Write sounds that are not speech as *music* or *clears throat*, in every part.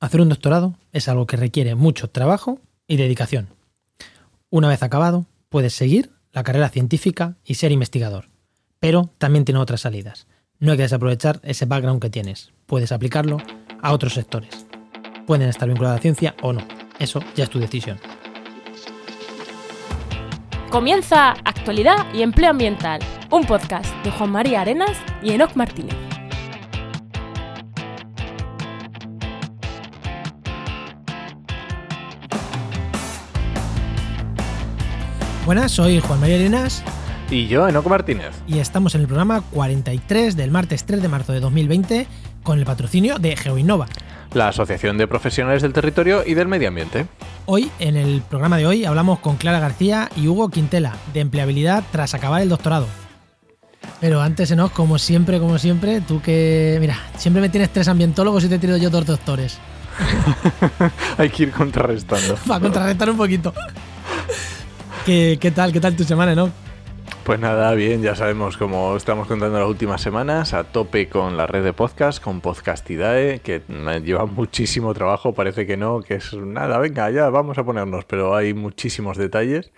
Hacer un doctorado es algo que requiere mucho trabajo y dedicación. Una vez acabado, puedes seguir la carrera científica y ser investigador, pero también tiene otras salidas. No hay que desaprovechar ese background que tienes. Puedes aplicarlo a otros sectores. Pueden estar vinculados a la ciencia o no. Eso ya es tu decisión. Comienza Actualidad y Empleo Ambiental, un podcast de Juan María Arenas y Enoc Martínez. Buenas, soy Juan María Arenas Y yo, Enoco Martínez. y estamos en el programa 43 del martes 3 de marzo de 2020 con el patrocinio de GeoInnova. La Asociación de Profesionales del Territorio y del Medio Ambiente. Hoy, en el programa de hoy, hablamos con Clara García y Hugo Quintela de empleabilidad tras acabar el doctorado. Pero antes, Enoch, como siempre, como siempre, tú que. Mira, siempre me tienes tres ambientólogos y te he tenido yo dos doctores. *laughs* Hay que ir contrarrestando. *laughs* Para contrarrestar un poquito. ¿Qué, tal? ¿Qué tal tu semana, Enoch? Pues nada, bien, ya sabemos cómo estamos contando las últimas semanas, a tope con la red de podcast, con Podcastidae, que lleva muchísimo trabajo, parece que no, que es nada, venga, ya vamos a ponernos, pero hay muchísimos detalles.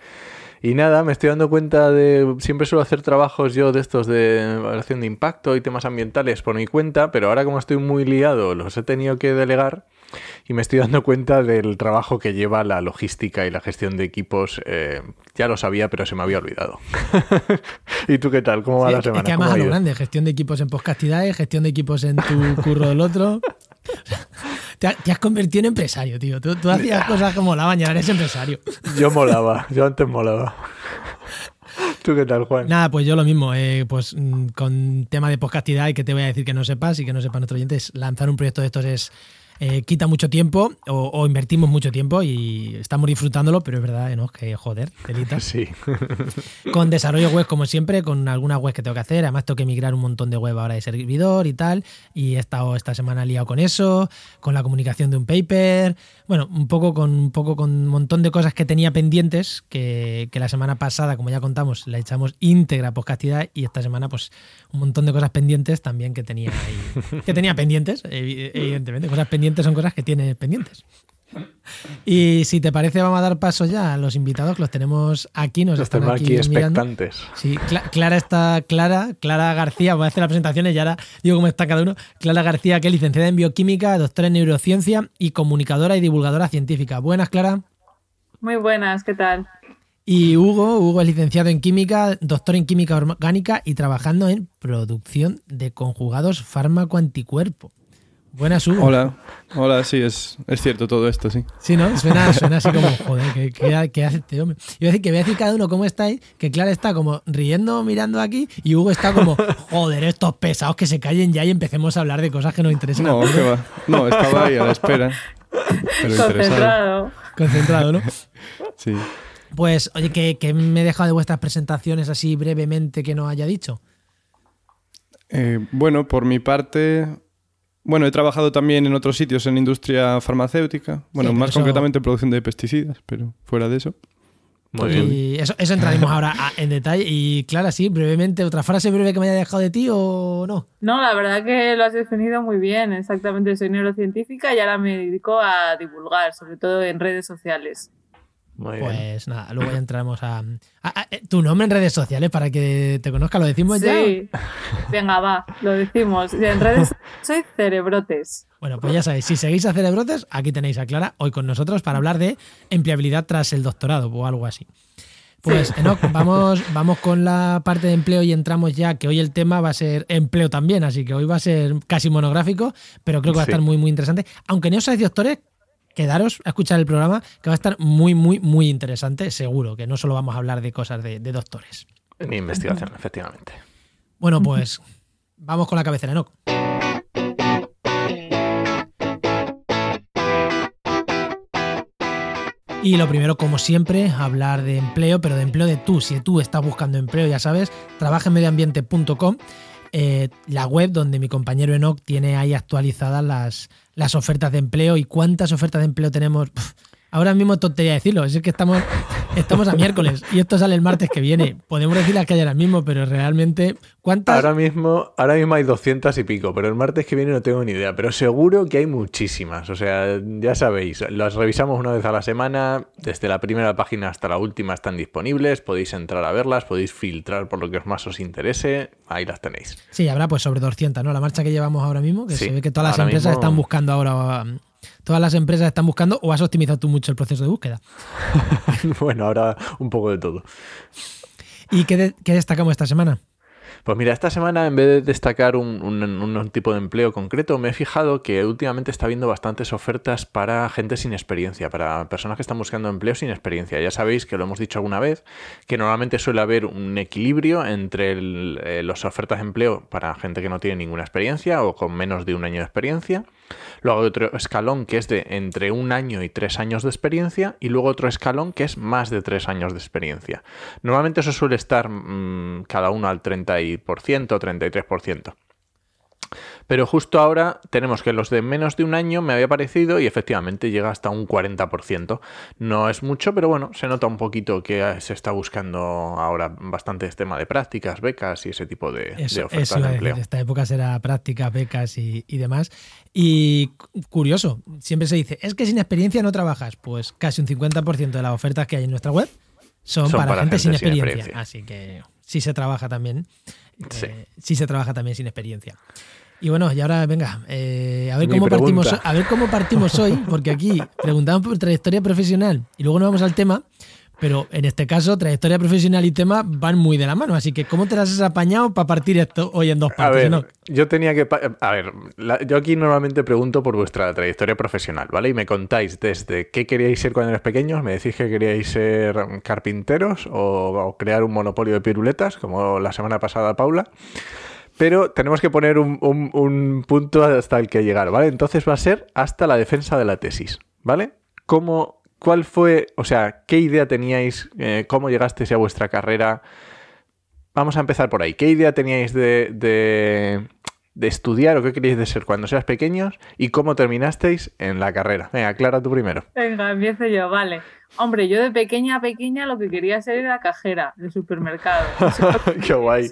Y nada, me estoy dando cuenta de. Siempre suelo hacer trabajos yo de estos de evaluación de impacto y temas ambientales por mi cuenta, pero ahora como estoy muy liado, los he tenido que delegar y me estoy dando cuenta del trabajo que lleva la logística y la gestión de equipos. eh, ya lo sabía, pero se me había olvidado. *laughs* ¿Y tú qué tal? ¿Cómo va Sí, la semana? es que ¿Cómo además a lo grande, gestión de equipos en Podcastidae, gestión de equipos en tu *laughs* curro del otro. *laughs* Te, ha- te has convertido en empresario, tío. Tú, tú hacías cosas como la baña, eres empresario. Yo molaba, yo antes molaba. ¿Tú qué tal, Juan? Nada, pues yo lo mismo. eh, pues mm, con tema de podcastidad y que te voy a decir que no sepas y que no sepan nuestros oyentes, lanzar un proyecto de estos es eh, quita mucho tiempo o, o invertimos mucho tiempo y estamos disfrutándolo, pero es verdad, ¿no? Que joder, telitas. *laughs* Sí. *laughs* Con desarrollo web, como siempre, con algunas webs que tengo que hacer. Además, tengo que migrar un montón de web ahora de servidor y tal. Y he estado esta semana liado con eso, con la comunicación de un paper. Bueno, un poco con un poco con un montón de cosas que tenía pendientes, que, que la semana pasada, como ya contamos, la echamos íntegra podcastidad y esta semana, pues, un montón de cosas pendientes también que tenía ahí- *laughs* que tenía pendientes, evi- evidentemente. Cosas pendientes son cosas que tienes pendientes. Y si te parece, vamos a dar paso ya a los invitados, que los tenemos aquí, nos Los están aquí, expectantes. Sí, Cla- Clara está Clara, Clara García, voy a hacer las presentaciones y ahora digo cómo está cada uno. Clara García, que es licenciada en bioquímica, doctora en neurociencia y comunicadora y divulgadora científica. Buenas, Clara. Muy buenas, ¿qué tal? Y Hugo, Hugo es licenciado en química, doctor en química orgánica y trabajando en producción de conjugados fármaco anticuerpo. Buenas, Hugo. Hola, hola, sí, es, es cierto todo esto, sí. Sí, ¿no? Suena, *laughs* suena así como, joder, ¿qué, qué- qué hace este hombre? Iba a decir que voy a decir cada uno cómo estáis, que Clara está como riendo, mirando aquí, y Hugo está como, *laughs* joder, estos pesados que se callen ya y empecemos a hablar de cosas que nos interesan. No, todos". qué va. No, estaba ahí a la espera. Pero. Concentrado. Concentrado, ¿no? Sí. Pues, oye, que, que me he dejado de vuestras presentaciones así brevemente que no haya dicho. Eh, bueno, por mi parte, bueno, he trabajado también en otros sitios en industria farmacéutica. Bueno, más eso- concretamente en producción de pesticidas, pero fuera de eso. Muy bien. Y eso, eso entraremos ahora a- en detalle. Y Clara, sí, brevemente, ¿otra frase breve que me haya dejado de ti o no? No, la verdad que lo has definido muy bien. Exactamente, soy neurocientífica y ahora me dedico a divulgar, sobre todo en redes sociales. Muy bien. Pues nada, luego ya entramos a, a- a- eh, tu nombre en redes sociales para que te conozca. ¿Lo decimos ya? Sí, venga, va, lo decimos. En redes soy cerebrotes. Bueno, pues ya sabéis, si seguís a Cerebrotes, aquí tenéis a Clara hoy con nosotros para hablar de empleabilidad tras el doctorado o algo así. Pues, Enoch, vamos, vamos con la parte de empleo y entramos ya, que hoy el tema va a ser empleo también, así que hoy va a ser casi monográfico, pero creo que va a Sí. estar muy, muy interesante. Aunque no seáis doctores, quedaros a escuchar el programa, que va a estar muy, muy, muy interesante, seguro, que no solo vamos a hablar de cosas de, de doctores. Mi investigación, efectivamente. Bueno, pues *laughs* vamos con la cabecera, Enoch. Y lo primero, como siempre, hablar de empleo, pero de empleo de tú. Si tú estás buscando empleo, ya sabes, trabaja en medioambiente.com, eh, la web donde mi compañero Enoch tiene ahí actualizadas las, las ofertas de empleo y cuántas ofertas de empleo tenemos. Ahora mismo tontería decirlo, es que estamos Estamos a miércoles y esto sale el martes que viene. Podemos decir las que hay ahora mismo, pero realmente, ¿cuántas? Ahora mismo, ahora mismo hay 200 y pico, pero el martes que viene no tengo ni idea. Pero seguro que hay muchísimas. O sea, ya sabéis, las revisamos una vez a la semana. Desde la primera página hasta la última están disponibles. Podéis entrar a verlas, podéis filtrar por lo que más os interese. Ahí las tenéis. Sí, habrá pues sobre 200, ¿no? La marcha que llevamos ahora mismo, que Sí, se ve que todas las empresas mismo- están buscando ahora. Todas las empresas están buscando o has optimizado tú mucho el proceso de búsqueda. *laughs* bueno, ahora un poco de todo. ¿Y qué, de- qué destacamos esta semana? Pues mira, esta semana en vez de destacar un, un- un tipo de empleo concreto, me he fijado que últimamente está habiendo bastantes ofertas para gente sin experiencia, para personas que están buscando empleo sin experiencia. Ya sabéis que lo hemos dicho alguna vez, que normalmente suele haber un equilibrio entre eh, las ofertas de empleo para gente que no tiene ninguna experiencia o con menos de un año de experiencia. Luego hay otro escalón que es de entre un año y tres años de experiencia y luego otro escalón que es más de tres años de experiencia. Normalmente eso suele estar mm, cada uno al 30% o 33%. Pero justo ahora tenemos que los de menos de un año me había parecido y efectivamente llega hasta un 40%. No es mucho, pero bueno, se nota un poquito que eh, se está buscando ahora bastante este tema de prácticas, becas y ese tipo de, ofertas eso de empleo. esta época será prácticas, becas y, y demás. Y cu- curioso, siempre se dice, es que sin experiencia no trabajas. Pues casi un 50% de las ofertas que hay en nuestra web son, Son para, para gente, sin, gente sin experiencia. experiencia. Así que sí se trabaja también. Sí. eh, sí se trabaja también sin experiencia. Y bueno, y ahora venga, eh, a ver Mi cómo partimos a ver cómo partimos hoy, porque aquí preguntamos por trayectoria profesional y luego nos vamos al tema, pero en este caso trayectoria profesional y tema van muy de la mano, así que ¿cómo te las has apañado para partir esto hoy en dos A partes? ver, ¿no? yo tenía que... A ver, la- yo aquí normalmente pregunto por vuestra trayectoria profesional, ¿vale? Y me contáis desde qué queríais ser cuando erais pequeños, me decís que queríais ser carpinteros o, o crear un monopolio de piruletas, como la semana pasada Paula. Pero tenemos que poner un, un- un punto hasta el que llegar, ¿vale? Entonces va a ser hasta la defensa de la tesis, ¿vale? ¿Cómo, ¿Cuál fue, o sea, qué idea teníais, eh, cómo llegasteis a vuestra carrera? Vamos a empezar por ahí. ¿Qué idea teníais de, de estudiar o qué queríais de ser cuando seas pequeños y cómo terminasteis en la carrera? Venga, Clara, tú primero. Venga, empiezo yo, vale. Hombre, yo de pequeña a pequeña lo que quería ser era cajera de supermercado. *laughs* *laughs* Qué guay.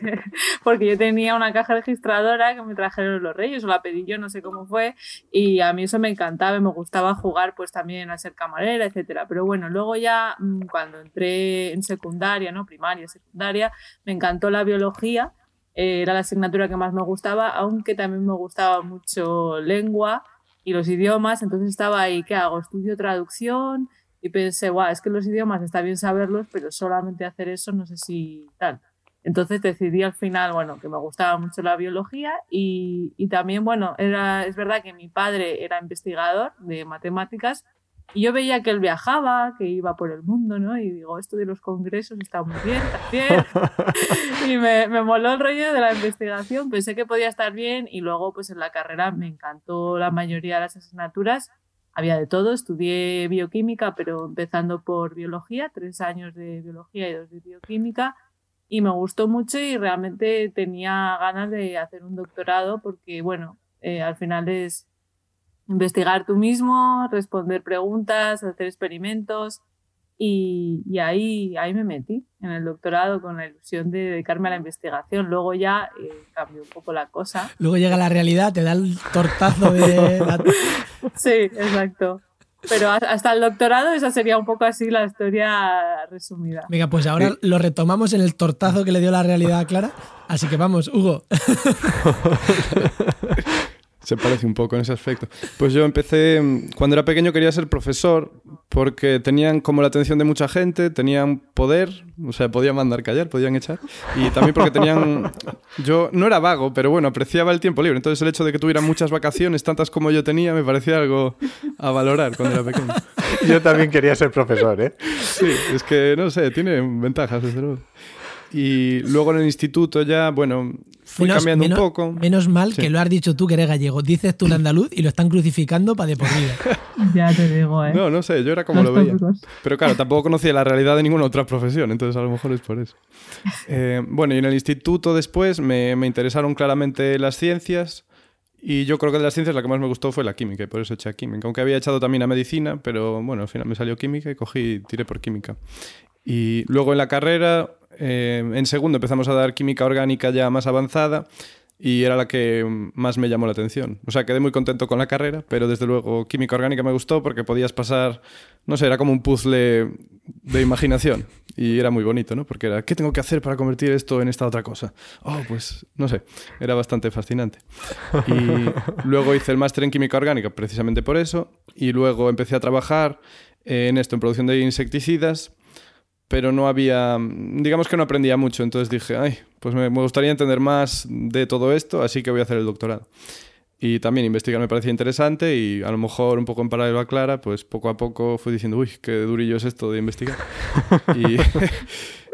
Porque yo tenía una caja registradora que me trajeron los reyes, o la pedí yo, no sé cómo fue, y a mí eso me encantaba y me gustaba jugar pues también a ser camarera, etcétera. Pero bueno, luego ya mm, cuando entré en secundaria, ¿no? Primaria, secundaria, me encantó la biología, era la asignatura que más me gustaba, aunque también me gustaba mucho lengua y los idiomas, entonces estaba ahí, ¿qué hago? Estudio traducción y pensé, guau, es que los idiomas está bien saberlos, pero solamente hacer eso no sé si tal. Entonces decidí al final, bueno, que me gustaba mucho la biología y, y también, bueno, era, es verdad que mi padre era investigador de matemáticas y yo veía que él viajaba, que iba por el mundo, ¿no? Y digo, esto de los congresos está muy bien también. *laughs* y me, me moló el rollo de la investigación, pensé que podía estar bien y luego pues en la carrera me encantó la mayoría de las asignaturas. Había de todo, estudié bioquímica, pero empezando por biología, tres años de biología y dos de bioquímica, y me gustó mucho y realmente tenía ganas de hacer un doctorado porque, bueno, eh, al final es investigar tú mismo, responder preguntas, hacer experimentos y, y ahí, ahí me metí en el doctorado con la ilusión de dedicarme a la investigación. Luego ya eh, cambió un poco la cosa. Luego llega la realidad, te da el tortazo de... *laughs* la- Sí, exacto. Pero hasta el doctorado esa sería un poco así la historia resumida. Venga, pues ahora lo retomamos en el tortazo que le dio la realidad a Clara. Así que vamos, Hugo. *laughs* Se parece un poco en ese aspecto. Pues yo empecé, mm, cuando era pequeño quería ser profesor porque tenían como la atención de mucha gente, tenían poder, o sea, podían mandar callar, podían echar. Y también porque tenían... *laughs* Yo no era vago, pero bueno, apreciaba el tiempo libre. Entonces el hecho de que tuvieran muchas vacaciones, tantas como yo tenía, me parecía algo a valorar cuando era pequeño. Yo también quería ser profesor, ¿eh? Sí, es que no sé, tiene ventajas, desde luego. Y luego en el instituto ya, bueno, fui Menos- cambiando menos- un poco. Menos mal Sí. que lo has dicho tú, que eres gallego. Dices tú un andaluz y lo están crucificando para de por vida. *laughs* Ya te digo, ¿eh? No, no sé, yo era como Los lo veía. tópicos. Pero claro, tampoco conocía la realidad de ninguna otra profesión, entonces a lo mejor es por eso. *laughs* Eh, bueno, y en el instituto después me, me interesaron claramente las ciencias y yo creo que de las ciencias la que más me gustó fue la química y por eso eché a química. Aunque había echado también a medicina, pero bueno, al final me salió química y cogí, tiré por química. Y luego en la carrera, eh, en segundo empezamos a dar química orgánica ya más avanzada y era la que más me llamó la atención. O sea, quedé muy contento con la carrera, pero desde luego química orgánica me gustó porque podías pasar, no sé, era como un puzzle de imaginación y era muy bonito, ¿no? Porque era, ¿qué tengo que hacer para convertir esto en esta otra cosa? Oh, pues no sé, era bastante fascinante. Y luego hice el máster en química orgánica precisamente por eso y luego empecé a trabajar en esto, en producción de insecticidas pero no había, digamos que no aprendía mucho, entonces dije, ay, pues me, gustaría entender más de todo esto, así que voy a hacer el doctorado. Y también investigar me parecía interesante y a lo mejor un poco en paralelo a Clara, pues poco a poco fui diciendo, uy, qué durillo es esto de investigar. *laughs* y,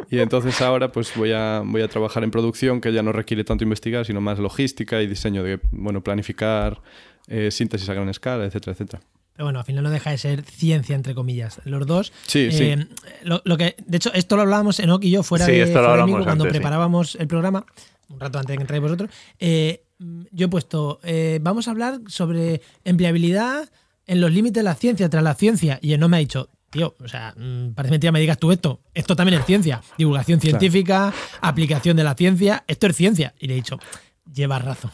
*laughs* y, entonces ahora pues voy a, voy a trabajar en producción que ya no requiere tanto investigar, sino más logística y diseño de, bueno, planificar, eh, síntesis a gran escala, etcétera, etcétera. Pero bueno, al final no deja de ser ciencia, entre comillas. Los dos. Sí, sí. Eh, lo, que, de hecho, esto lo hablábamos Enoch y yo fuera de, fuera cuando preparábamos el programa, un rato antes de que entráis vosotros. Eh, yo he puesto, eh, vamos a hablar sobre empleabilidad en los límites de la ciencia, tras la ciencia. Y él no me ha dicho, tío, o sea, mm, parece mentira me digas tú esto. Esto también es ciencia. Divulgación científica, aplicación de la ciencia, esto es ciencia. Y le he dicho, lleva razón.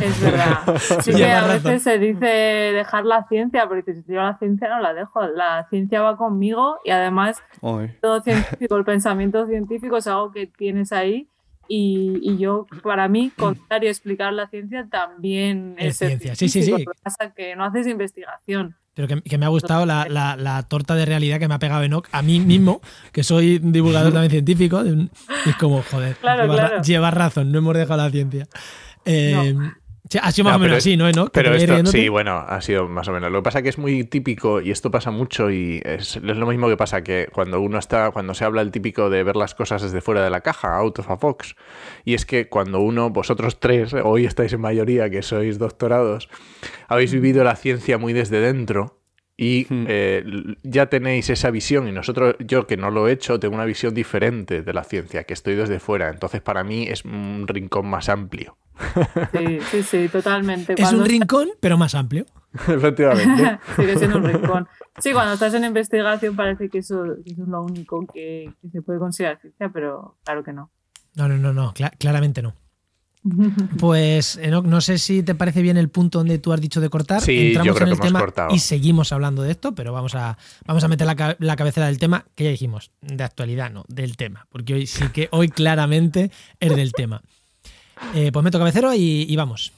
Es verdad. *laughs* Sí que a veces se dice dejar la ciencia, porque si yo la ciencia no la dejo. La ciencia va conmigo y además todo científico, el pensamiento científico es algo que tienes ahí. Y, yo, para mí, contrario explicar la ciencia también es, ciencia. Sí, sí, sí. Lo que pasa es que no haces investigación. Pero que, me ha gustado la, la, torta de realidad que me ha pegado Enoch a mí mismo, que soy divulgador también científico. es como, joder, lleva, razón, no hemos dejado la ciencia. Eh, ha sido más o menos así, ¿no? Pero esto, sí, bueno, ha sido más o menos. Lo que pasa es que es muy típico y esto pasa mucho y es, lo mismo que pasa que cuando uno está, cuando se habla el típico de ver las cosas desde fuera de la caja, out of a box, y es que cuando uno, vosotros tres, hoy estáis en mayoría que sois doctorados, habéis vivido la ciencia muy desde dentro y hmm. eh, ya tenéis esa visión y nosotros, yo que no lo he hecho, tengo una visión diferente de la ciencia, que estoy desde fuera. Entonces para mí es un rincón más amplio. Sí, sí, sí, totalmente. Es un rincón, pero más amplio. *laughs* Efectivamente. *laughs* Sigue siendo un rincón. Sí, cuando estás en investigación parece que eso, es lo único que, se puede considerar ciencia, pero claro que no. No, no, no, no, claramente no. Pues, no sé si te parece bien el punto donde tú has dicho de cortar. Sí, Entramos en el tema cortado. y seguimos hablando de esto, pero vamos a, vamos a meter la, la, cabecera del tema, que ya dijimos, de actualidad, no, del tema, porque hoy sí que hoy claramente es del tema. Eh, pues meto cabecero y, vamos.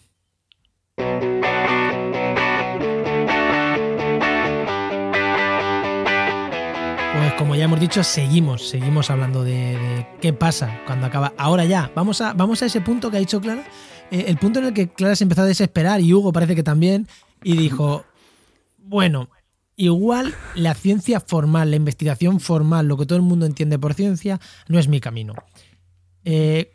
Como ya hemos dicho, seguimos, seguimos hablando de, qué pasa cuando acaba. Ahora ya, vamos a, vamos a ese punto que ha dicho Clara, eh, el punto en el que Clara se empezó a desesperar y Hugo parece que también, y dijo, bueno, igual la ciencia formal, la investigación formal, lo que todo el mundo entiende por ciencia, no es mi camino. Eh,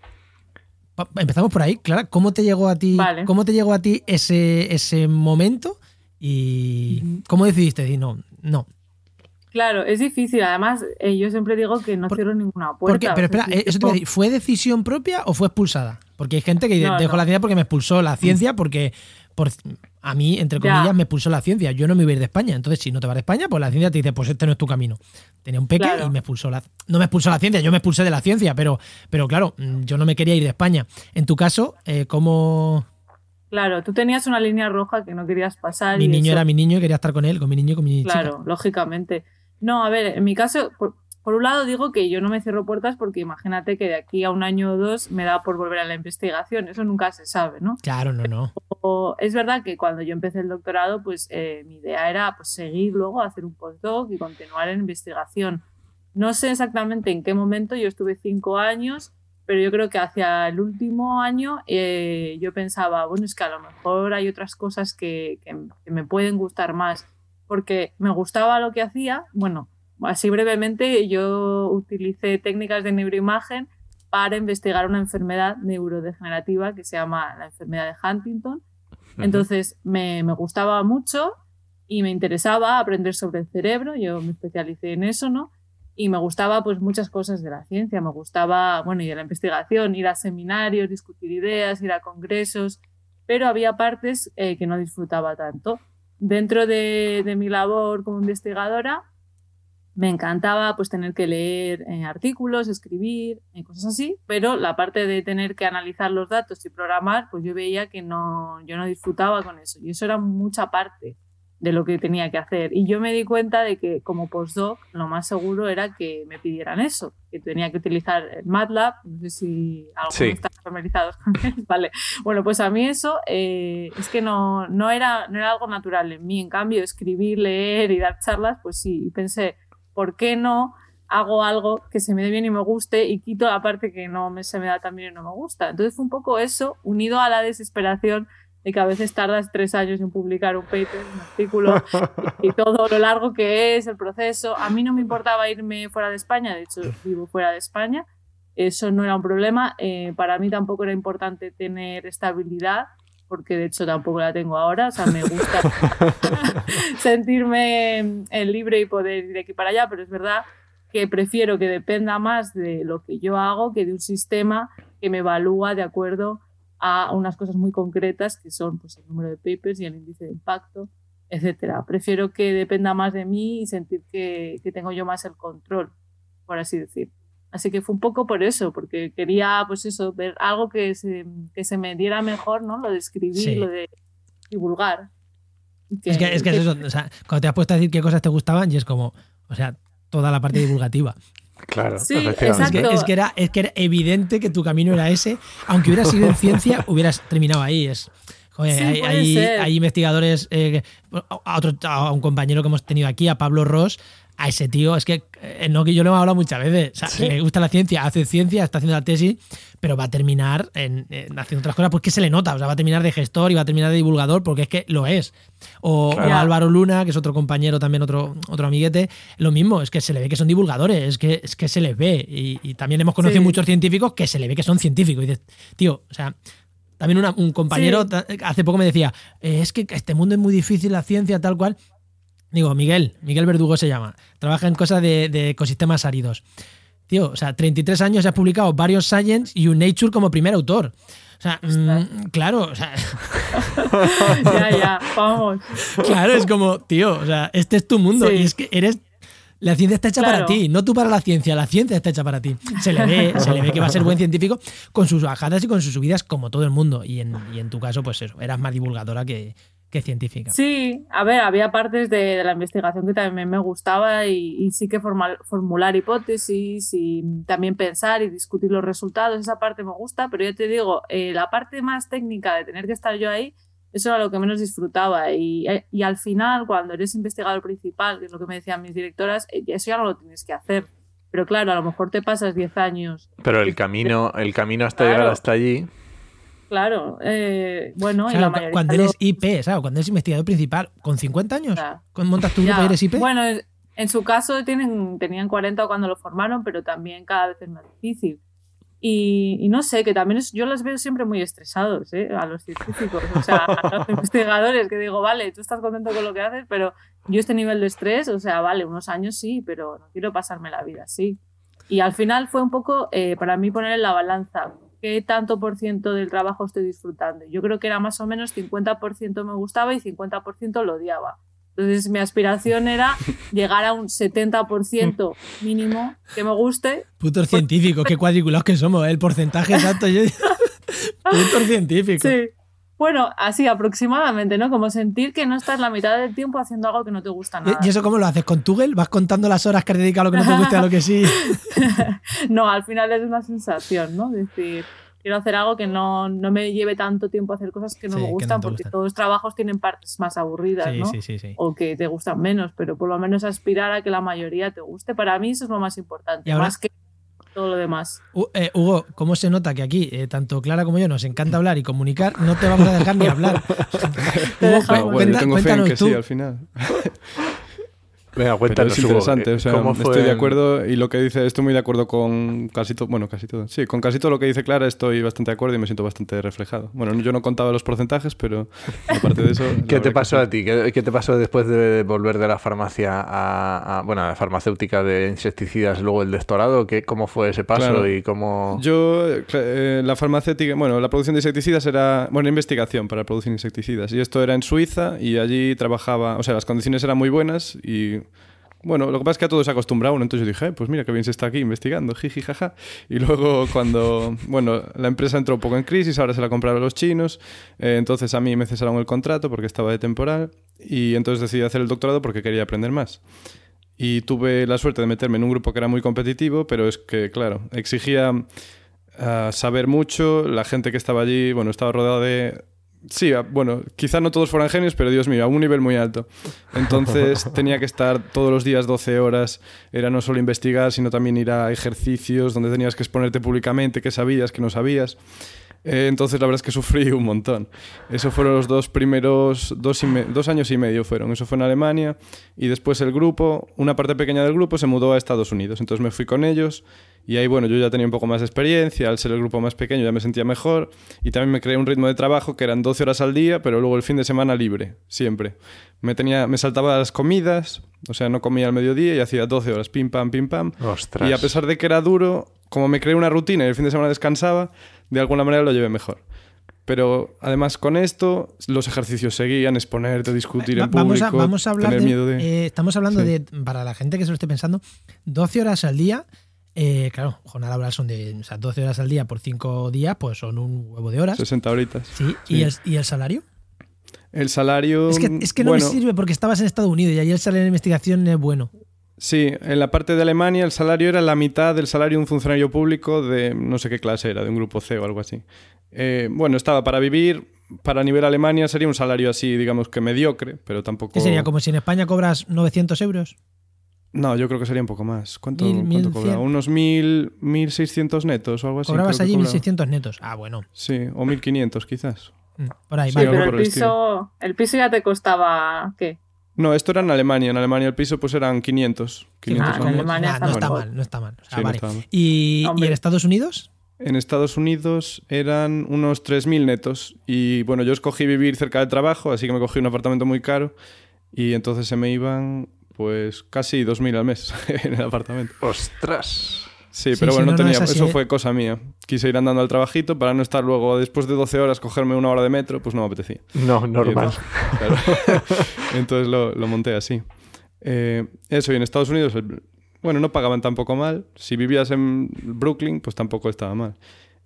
Empezamos por ahí, Clara. ¿Cómo te llegó a ti, cómo te llegó a ti ese, ese momento? ¿Y cómo decidiste decir no? No. Claro, es difícil. Además, eh, yo siempre digo que no cierro ninguna puerta. Pero espera, eso te ¿fue decisión propia o fue expulsada? Porque hay gente que dejo la ciencia porque me expulsó la ciencia porque por, a mí, entre comillas, me expulsó la ciencia. Yo no me iba a ir de España. Entonces, si no te vas de España, pues la ciencia te dice, pues este no es tu camino. Tenía un peque y me expulsó la. No me expulsó la ciencia, yo me expulsé de la ciencia, pero, pero claro, mm, yo no me quería ir de España. En tu caso, eh, ¿cómo.? Claro, tú tenías una línea roja que no querías pasar. Mi niño era mi niño y quería estar con él, con mi niño y con mi Claro, lógicamente. No, a ver, en mi caso, por un lado digo que yo no me cierro puertas porque imagínate que de aquí a un año o dos me da por volver a la investigación, eso nunca se sabe, ¿no? Claro, no, no. es verdad que cuando yo empecé el doctorado, pues eh, mi idea era pues, seguir luego, hacer un postdoc y continuar en investigación. No sé exactamente en qué momento, yo estuve cinco años, pero yo creo que hacia el último año eh, yo pensaba, bueno, es que a lo mejor hay otras cosas que, que me pueden gustar más, porque me gustaba lo que hacía, bueno, Así brevemente, yo utilicé técnicas de neuroimagen para investigar una enfermedad neurodegenerativa que se llama la enfermedad de Huntington. Entonces me, gustaba mucho y me interesaba aprender sobre el cerebro, yo me especialicé en eso, ¿no? Y me gustaba pues muchas cosas de la ciencia, me gustaba, bueno, y de la investigación, ir a seminarios, discutir ideas, ir a congresos, pero había partes eh, que no disfrutaba tanto. Dentro de, mi labor como investigadora, me encantaba pues tener que leer eh, artículos, escribir, eh, cosas así, pero la parte de tener que analizar los datos y programar, pues yo veía que no, yo no disfrutaba con eso y eso era mucha parte de lo que tenía que hacer. Y yo me di cuenta de que como postdoc lo más seguro era que me pidieran eso, que tenía que utilizar MATLAB, no sé si algunos están familiarizados *laughs* con él, vale. Bueno, pues a mí eso eh, es que no, no, era, no era algo natural en mí, en cambio escribir, leer y dar charlas, pues sí, pensé, ¿por qué no hago algo que se me dé bien y me guste y quito la parte que no me, se me da tan bien y no me gusta? Entonces fue un poco eso, unido a la desesperación de que a veces tardas tres años en publicar un paper, un artículo y, todo lo largo que es el proceso. A mí no me importaba irme fuera de España, de hecho vivo fuera de España, eso no era un problema. Eh, para mí tampoco era importante tener estabilidad, porque de hecho tampoco la tengo ahora, o sea, me gusta *laughs* sentirme libre y poder ir de aquí para allá, pero es verdad que prefiero que dependa más de lo que yo hago que de un sistema que me evalúa de acuerdo a unas cosas muy concretas que son pues, el número de papers y el índice de impacto, etcétera. Prefiero que dependa más de mí y sentir que, que, tengo yo más el control, por así decir. Así que fue un poco por eso, porque quería, pues eso, ver algo que se, que se me diera mejor, ¿no? Lo de escribir, lo de divulgar. es que es, que eso, o sea, cuando te has puesto a decir qué cosas te gustaban y es como, o sea, toda la parte divulgativa. Claro, sí, es que, es, que era, es que era evidente que tu camino era ese. Aunque hubieras sido en ciencia, *laughs* hubieras terminado ahí. Es, hay, investigadores, eh, a, otro, a un compañero que hemos tenido aquí, a Pablo Ross, a ese tío, es que eh, no que yo lo he hablado muchas veces, o sea, le gusta la ciencia, hace ciencia, está haciendo la tesis, pero va a terminar en, haciendo otras cosas porque se le nota, o sea, va a terminar de gestor y va a terminar de divulgador porque es que lo es. O, Álvaro Luna, que es otro compañero también, otro, otro amiguete, lo mismo, es que se le ve que son divulgadores, es que, es que se les ve. Y, también hemos conocido muchos científicos que se le ve que son científicos. Y dices, tío, o sea, también un compañero hace poco me decía, eh, es que este mundo es muy difícil, la ciencia, tal cual. Digo, Miguel, Miguel Verdugo se llama. Trabaja en cosas de, ecosistemas áridos. Tío, o sea, 33 años has publicado varios Science y un Nature como primer autor. O sea, mm, claro, o sea. *laughs* ya, ya, vamos. Claro, es como, tío, o sea, este es tu mundo y es que eres. La ciencia está hecha para ti, no tú para la ciencia, la ciencia está hecha para ti. Se le ve, se le ve que va a ser buen científico con sus bajadas y con sus subidas, como todo el mundo. Y en, y en tu caso, pues eso, eras más divulgadora que, científica. Sí, a ver, había partes de, la investigación que también me gustaba y, sí que formular hipótesis y también pensar y discutir los resultados, esa parte me gusta, pero ya te digo, eh, la parte más técnica de tener que estar yo ahí, eso era lo que menos disfrutaba y, eh, y al final, cuando eres investigador principal, que es lo que me decían mis directoras, eh, eso ya no lo tienes que hacer. Pero claro, a lo mejor te pasas 10 años. Pero el camino, el camino hasta llegar hasta allí claro. Eh, bueno, cuando eres IP, ¿sabes? Cuando eres investigador principal, ¿con 50 años? ¿Cuándo montas tu grupo y eres IP? Bueno, en su caso tienen, tenían 40 cuando lo formaron, pero también cada vez es más difícil. Y, no sé, que también yo los veo siempre muy estresados, ¿eh? A los científicos, o sea, a los *laughs* investigadores, que digo, vale, tú estás contento con lo que haces, pero yo este nivel de estrés, o sea, vale, unos años sí, pero no quiero pasarme la vida así. Y al final fue un poco eh, para mí poner en la balanza qué tanto por ciento del trabajo estoy disfrutando. Yo creo que era más o menos 50% me gustaba y 50% lo odiaba. Entonces mi aspiración era *laughs* llegar a un 70% mínimo que me guste. Putos científicos, qué cuadriculados que somos, ¿eh? el porcentaje exacto. *laughs* Putos científicos. Sí. Bueno, así aproximadamente, ¿no? Como sentir que no estás la mitad del tiempo haciendo algo que no te gusta nada. ¿Y eso cómo lo haces? ¿Con Tugel? ¿Vas contando las horas que has dedicado a lo que no te gusta y a lo que sí? *laughs* no, al final es una sensación, ¿no? decir, quiero hacer algo que no, no, me lleve tanto tiempo a hacer cosas que no me gustan, porque todos los trabajos tienen partes más aburridas, ¿no? O que te gustan menos, pero por lo menos aspirar a que la mayoría te guste. Para mí eso es lo más importante, más que todo lo demás. Eh, Hugo, ¿cómo se nota que aquí, eh, tanto Clara como yo, nos encanta hablar y comunicar? No te vamos a dejar ni hablar. *laughs* Hugo, bueno, tengo fe en que sí, al final. *laughs* Venga, cuéntanos, es interesante, o sea, estoy de acuerdo y lo que dice, estoy muy de acuerdo con casi todo, bueno, casi todo, sí, con casi todo lo que dice Clara estoy bastante de acuerdo y me siento bastante reflejado. Bueno, yo no contaba los porcentajes, pero aparte de eso... *laughs* ¿Qué te pasó a ti? ¿Qué, te pasó después de volver de la farmacia a, bueno, a la farmacéutica de insecticidas, luego el doctorado? ¿Qué, ¿Cómo fue ese paso y cómo...? Yo, eh, la farmacéutica, bueno, la producción de insecticidas era, bueno, investigación para producir insecticidas y esto era en Suiza y allí trabajaba, o sea, las condiciones eran muy buenas y bueno, lo que pasa es que a todo se acostumbra uno, entonces yo dije, "Eh, pues mira, qué bien se está aquí investigando, *laughs* jiji, jaja. Y luego cuando, bueno, la empresa entró un poco en crisis, ahora se la compraron los chinos, eh, entonces a mí me cesaron el contrato porque estaba de temporal y entonces decidí hacer el doctorado porque quería aprender más. Y tuve la suerte de meterme en un grupo que era muy competitivo, pero es que, claro, exigía ah, saber mucho, la gente que estaba allí, bueno, estaba rodeado de... Sí, bueno, quizá no todos fueran genios, pero Dios mío, a un nivel muy alto. Entonces *laughs* tenía que estar todos los días 12 horas, era no solo investigar, sino también ir a ejercicios donde tenías que exponerte públicamente, qué sabías, qué no sabías. Eh, entonces la verdad es que sufrí un montón. Eso fueron los dos primeros dos, dos años y medio fueron. Eso fue en Alemania y después el grupo, una parte pequeña del grupo se mudó a Estados Unidos. Entonces me fui con ellos y ahí bueno, yo ya tenía un poco más de experiencia, al ser el grupo más pequeño ya me sentía mejor y también me creé un ritmo de trabajo que eran 12 horas al día, pero luego el fin de semana libre, siempre. Me, tenía, me saltaba las comidas, o sea, no comía al mediodía y hacía 12 horas, pim pam, pim pam. Ostras. Y a pesar de que era duro, como me creé una rutina y el fin de semana descansaba, de alguna manera lo llevé mejor. Pero además con esto, los ejercicios seguían, exponerte, discutir Va- en público, vamos, a, vamos a hablar tener de, miedo de... eh, estamos hablando Sí. de, para la gente que se lo esté pensando, 12 horas al día. Eh, claro, jornada laboral son de o sea, 12 horas al día por 5 días, pues son un huevo de horas. 60 horitas. Sí, Sí. ¿Y, el, ¿Y el salario? El salario... Es que, es que no bueno, me sirve porque estabas en Estados Unidos y ahí el salario de investigación es bueno. Sí, en la parte de Alemania el salario era la mitad del salario de un funcionario público de no sé qué clase era, de un grupo C o algo así. Eh, bueno, estaba para vivir, para nivel Alemania sería un salario así, digamos que mediocre, pero tampoco... ¿Qué sería? Como si en España cobras 900 euros. No, yo creo que sería un poco más. ¿Cuánto, Mil, cuánto mil cobra? cien. Unos mil, 1.600 netos o algo así. Cobrabas allí cobraba. 1.600 netos. Ah, bueno. Sí, o 1.500 quizás. Mm, Por ahí, Sí, vale. pero por el el piso, el piso ya te costaba, ¿qué? No, esto era en Alemania. En Alemania el piso pues eran 500. 500 Ah, en. Alemania Nah, no está mal, no está mal. O sea, Sí, no vale. mal. ¿Y, ¿Y en Estados Unidos? En Estados Unidos eran unos 3.000 netos. Y bueno, yo escogí vivir cerca del trabajo, así que me cogí un apartamento muy caro. Y entonces se me iban pues casi 2.000 al mes *laughs* en el apartamento. Ostras. Sí, Sí, pero sí, bueno, no, no, no, tenía, es así, eso ¿eh? fue cosa mía. Quise ir andando al trabajito para no estar luego, después de 12 horas, cogerme una hora de metro, pues no me apetecía. No, normal. Claro. *laughs* Entonces lo, lo monté así. Eh, eso, y en Estados Unidos, el- bueno, no pagaban tampoco mal. Si vivías en Brooklyn, pues tampoco estaba mal.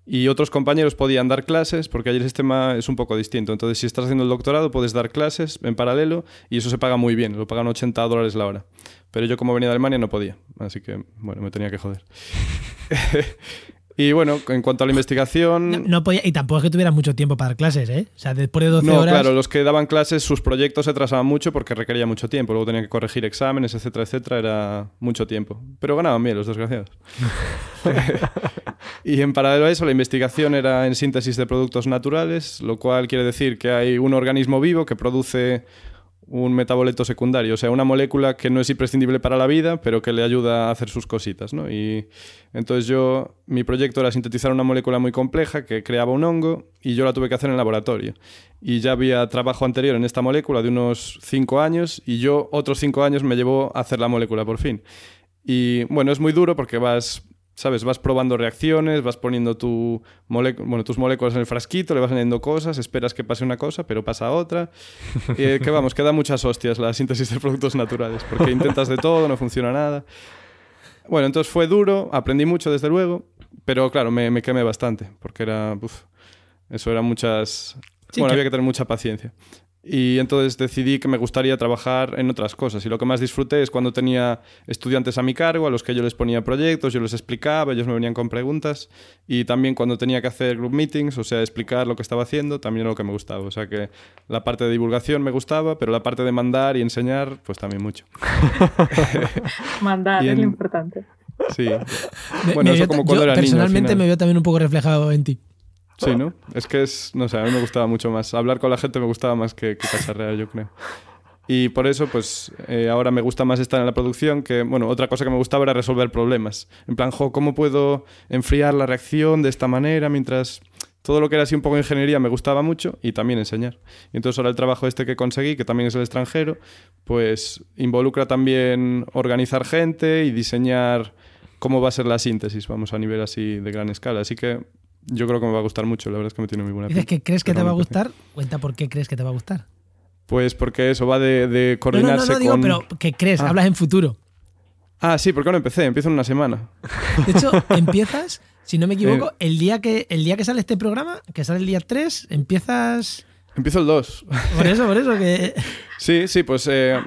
Y otros compañeros podían dar clases, porque allí el sistema es un poco distinto. Entonces, si estás haciendo el doctorado, puedes dar clases en paralelo y eso se paga muy bien. Lo pagan 80 dólares la hora. Pero yo, como venía de Alemania, no podía. Así que, bueno, me tenía que joder. *laughs* y bueno, en cuanto a la investigación... No, no podía, y tampoco es que tuvieras mucho tiempo para dar clases, ¿eh? O sea, después de 12 No, horas. claro, los que daban clases, sus proyectos se atrasaban mucho porque requería mucho tiempo. Luego tenían que corregir exámenes, etcétera, etcétera. Era mucho tiempo. Pero ganaban bien los desgraciados. *laughs* *laughs* y en paralelo a eso, la investigación era en síntesis de productos naturales, lo cual quiere decir que hay un organismo vivo que produce un metaboleto secundario, o sea, una molécula que no es imprescindible para la vida, pero que le ayuda a hacer sus cositas, ¿no? Y entonces yo, mi proyecto era sintetizar una molécula muy compleja que creaba un hongo y yo la tuve que hacer en el laboratorio. Y ya había trabajo anterior en esta molécula de unos cinco años y yo otros cinco años me llevó a hacer la molécula por fin. Y bueno, es muy duro porque vas, ¿sabes? Vas probando reacciones, vas poniendo tu molec- bueno, tus moléculas en el frasquito, le vas añadiendo cosas, esperas que pase una cosa, pero pasa otra. *laughs* Eh, que vamos, que da muchas hostias la síntesis de productos naturales, porque intentas de todo, no funciona nada. Bueno, entonces fue duro, aprendí mucho desde luego, pero claro, me, me quemé bastante, porque era, uf, eso eran muchas... Sí, bueno, que- había que tener mucha paciencia. Y entonces decidí que me gustaría trabajar en otras cosas. Y lo que más disfruté es cuando tenía estudiantes a mi cargo, a los que yo les ponía proyectos, yo les explicaba, ellos me venían con preguntas. Y también cuando tenía que hacer group meetings, o sea, explicar lo que estaba haciendo, también era lo que me gustaba. O sea que la parte de divulgación me gustaba, pero la parte de mandar y enseñar, pues también mucho. *laughs* Mandar, *laughs* es lo importante. Sí. Me- bueno, me eso como cuando yo era personalmente me veo también un poco reflejado en ti. Sí, ¿no? Es que es, no sé, a mí me gustaba mucho más. Hablar con la gente me gustaba más que, que cacharrear, yo creo. Y por eso, pues, eh, ahora me gusta más estar en la producción, que, bueno, otra cosa que me gustaba era resolver problemas. En plan, jo, ¿cómo puedo enfriar la reacción de esta manera mientras... Todo lo que era así un poco ingeniería me gustaba mucho y también enseñar. Y entonces ahora el trabajo este que conseguí, que también es el extranjero, pues involucra también organizar gente y diseñar cómo va a ser la síntesis, vamos, a nivel así de gran escala. Así que yo creo que me va a gustar mucho, la verdad es que me tiene muy buena Dices que crees que te va a gustar. Cuenta por qué crees que te va a gustar. Pues porque eso va de, de No, no, no, coordinarse no digo, con... pero que crees, Ah. hablas en futuro. Ah, sí, porque no empecé, empiezo en una semana. De hecho, *laughs* empiezas, si no me equivoco, el día que el día que sale este programa, que sale el día 3, empiezas Empiezo el 2. Por eso, por eso que *laughs* Sí, sí, pues eh,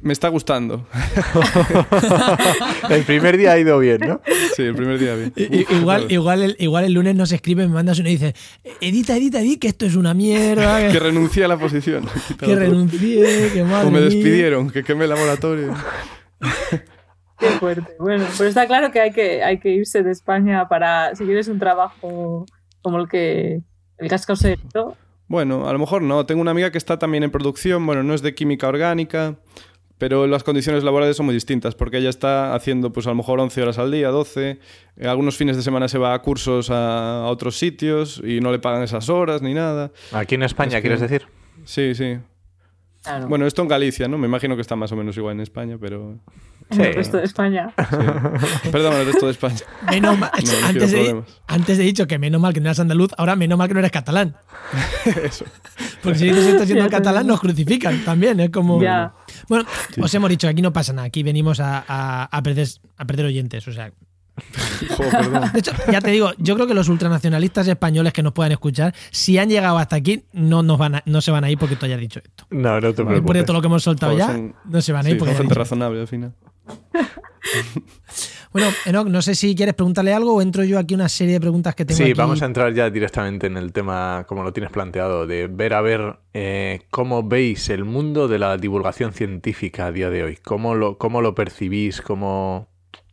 me está gustando. *laughs* el primer día ha ido bien, ¿no? Sí, el primer día bien. Uf, igual, igual, el, igual el lunes nos escribe, me mandas uno y dice, edita, edita, edita, que esto es una mierda, *laughs* Que renuncié a la posición. que renuncié, que madre O me mía". despidieron, que quemé el laboratorio. Qué fuerte. Bueno, pero está claro que hay que, hay que irse de España para, si quieres un trabajo como el que el has conseguido. Bueno, a lo mejor no. Tengo una amiga que está también en producción, bueno, no es de química orgánica, pero las condiciones laborales son muy distintas, porque ella está haciendo pues a lo mejor 11 horas al día, 12, eh, algunos fines de semana se va a cursos a, a otros sitios y no le pagan esas horas ni nada. Aquí en España, Es que- ¿quieres decir? Sí, sí. Claro, Bueno, esto en Galicia, ¿no? Me imagino que está más o menos igual en España, pero... *laughs* en el resto de España. sí. Perdón, el resto de España. Menos mal- No, antes, he dicho que menos mal que no eras andaluz, ahora menos mal que no eres catalán. *laughs* Eso. Porque si dices que estás siendo Ya, catalán, nos crucifican también. Es como. Ya. Bueno, os hemos dicho que aquí no pasa nada. Aquí venimos a, a- a perder, a perder oyentes. O sea, *laughs* Jo, perdón. de hecho, ya te digo, yo creo que los ultranacionalistas españoles que nos puedan escuchar, si han llegado hasta aquí, no, nos van a- no se van a ir porque tú hayas dicho esto. No, no te Después de preocupes. todo lo que hemos soltado Joder, ya, son- no se van a ir Sí, porque dicho. razonable al final. *laughs* Bueno, Enoch, no sé si quieres preguntarle algo o entro yo aquí una serie de preguntas que tengo Sí, aquí. vamos a entrar ya directamente en el tema como lo tienes planteado, de ver a ver eh, cómo veis el mundo de la divulgación científica a día de hoy. ¿Cómo lo, cómo lo percibís? ¿Cómo,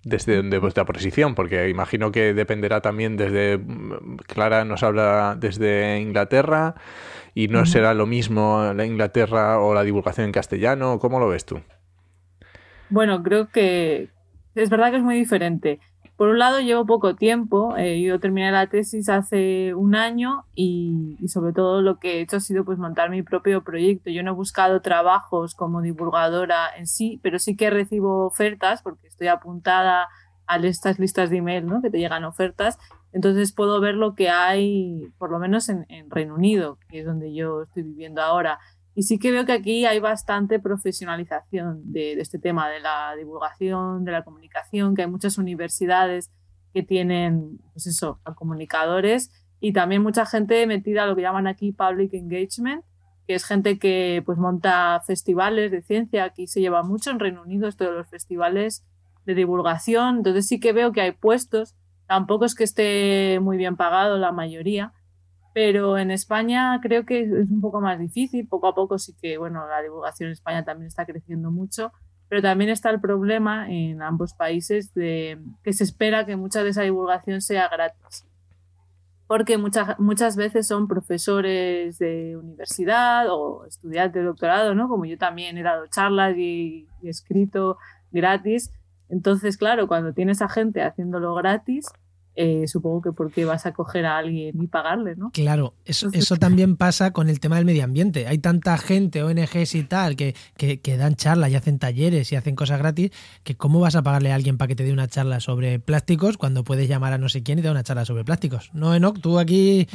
desde de vuestra posición? Porque imagino que dependerá también desde... mm, Clara nos habla desde Inglaterra y no será lo mismo la Inglaterra o la divulgación en castellano. ¿Cómo lo ves tú? Bueno, creo que es verdad que es muy diferente. Por un lado, llevo poco tiempo. eh, yo terminé la tesis hace un año y, y sobre todo lo que he hecho ha sido pues montar mi propio proyecto. Yo no he buscado trabajos como divulgadora en sí, pero sí que recibo ofertas porque estoy apuntada a estas listas de email, ¿no? Que te llegan ofertas. Entonces puedo ver lo que hay, por lo menos en, en Reino Unido, que es donde yo estoy viviendo ahora. Y sí que veo que aquí hay bastante profesionalización de, este tema, de la divulgación, de la comunicación, que hay muchas universidades que tienen, pues eso, a comunicadores y también mucha gente metida a lo que llaman aquí public engagement, que es gente que pues monta festivales de ciencia, aquí se lleva mucho en Reino Unido de los festivales de divulgación, entonces sí que veo que hay puestos, tampoco es que esté muy bien pagado la mayoría, pero en España creo que es un poco más difícil. Poco a poco sí que, bueno, la divulgación en España también está creciendo mucho, pero también está el problema en ambos países de que se espera que mucha de esa divulgación sea gratis. Porque muchas, muchas veces son profesores de universidad o estudiantes de doctorado, ¿no? Como yo también he dado charlas y, y escrito gratis. Entonces, claro, cuando tienes a gente haciéndolo gratis, eh, supongo que porque vas a coger a alguien y pagarle, ¿no? Claro, eso, eso *laughs* también pasa con el tema del medio ambiente. Hay tanta gente, ONGs y tal, que, que, que dan charlas y hacen talleres y hacen cosas gratis, que ¿cómo vas a pagarle a alguien para que te dé una charla sobre plásticos cuando puedes llamar a no sé quién y te da una charla sobre plásticos? No, Enoch, tú aquí...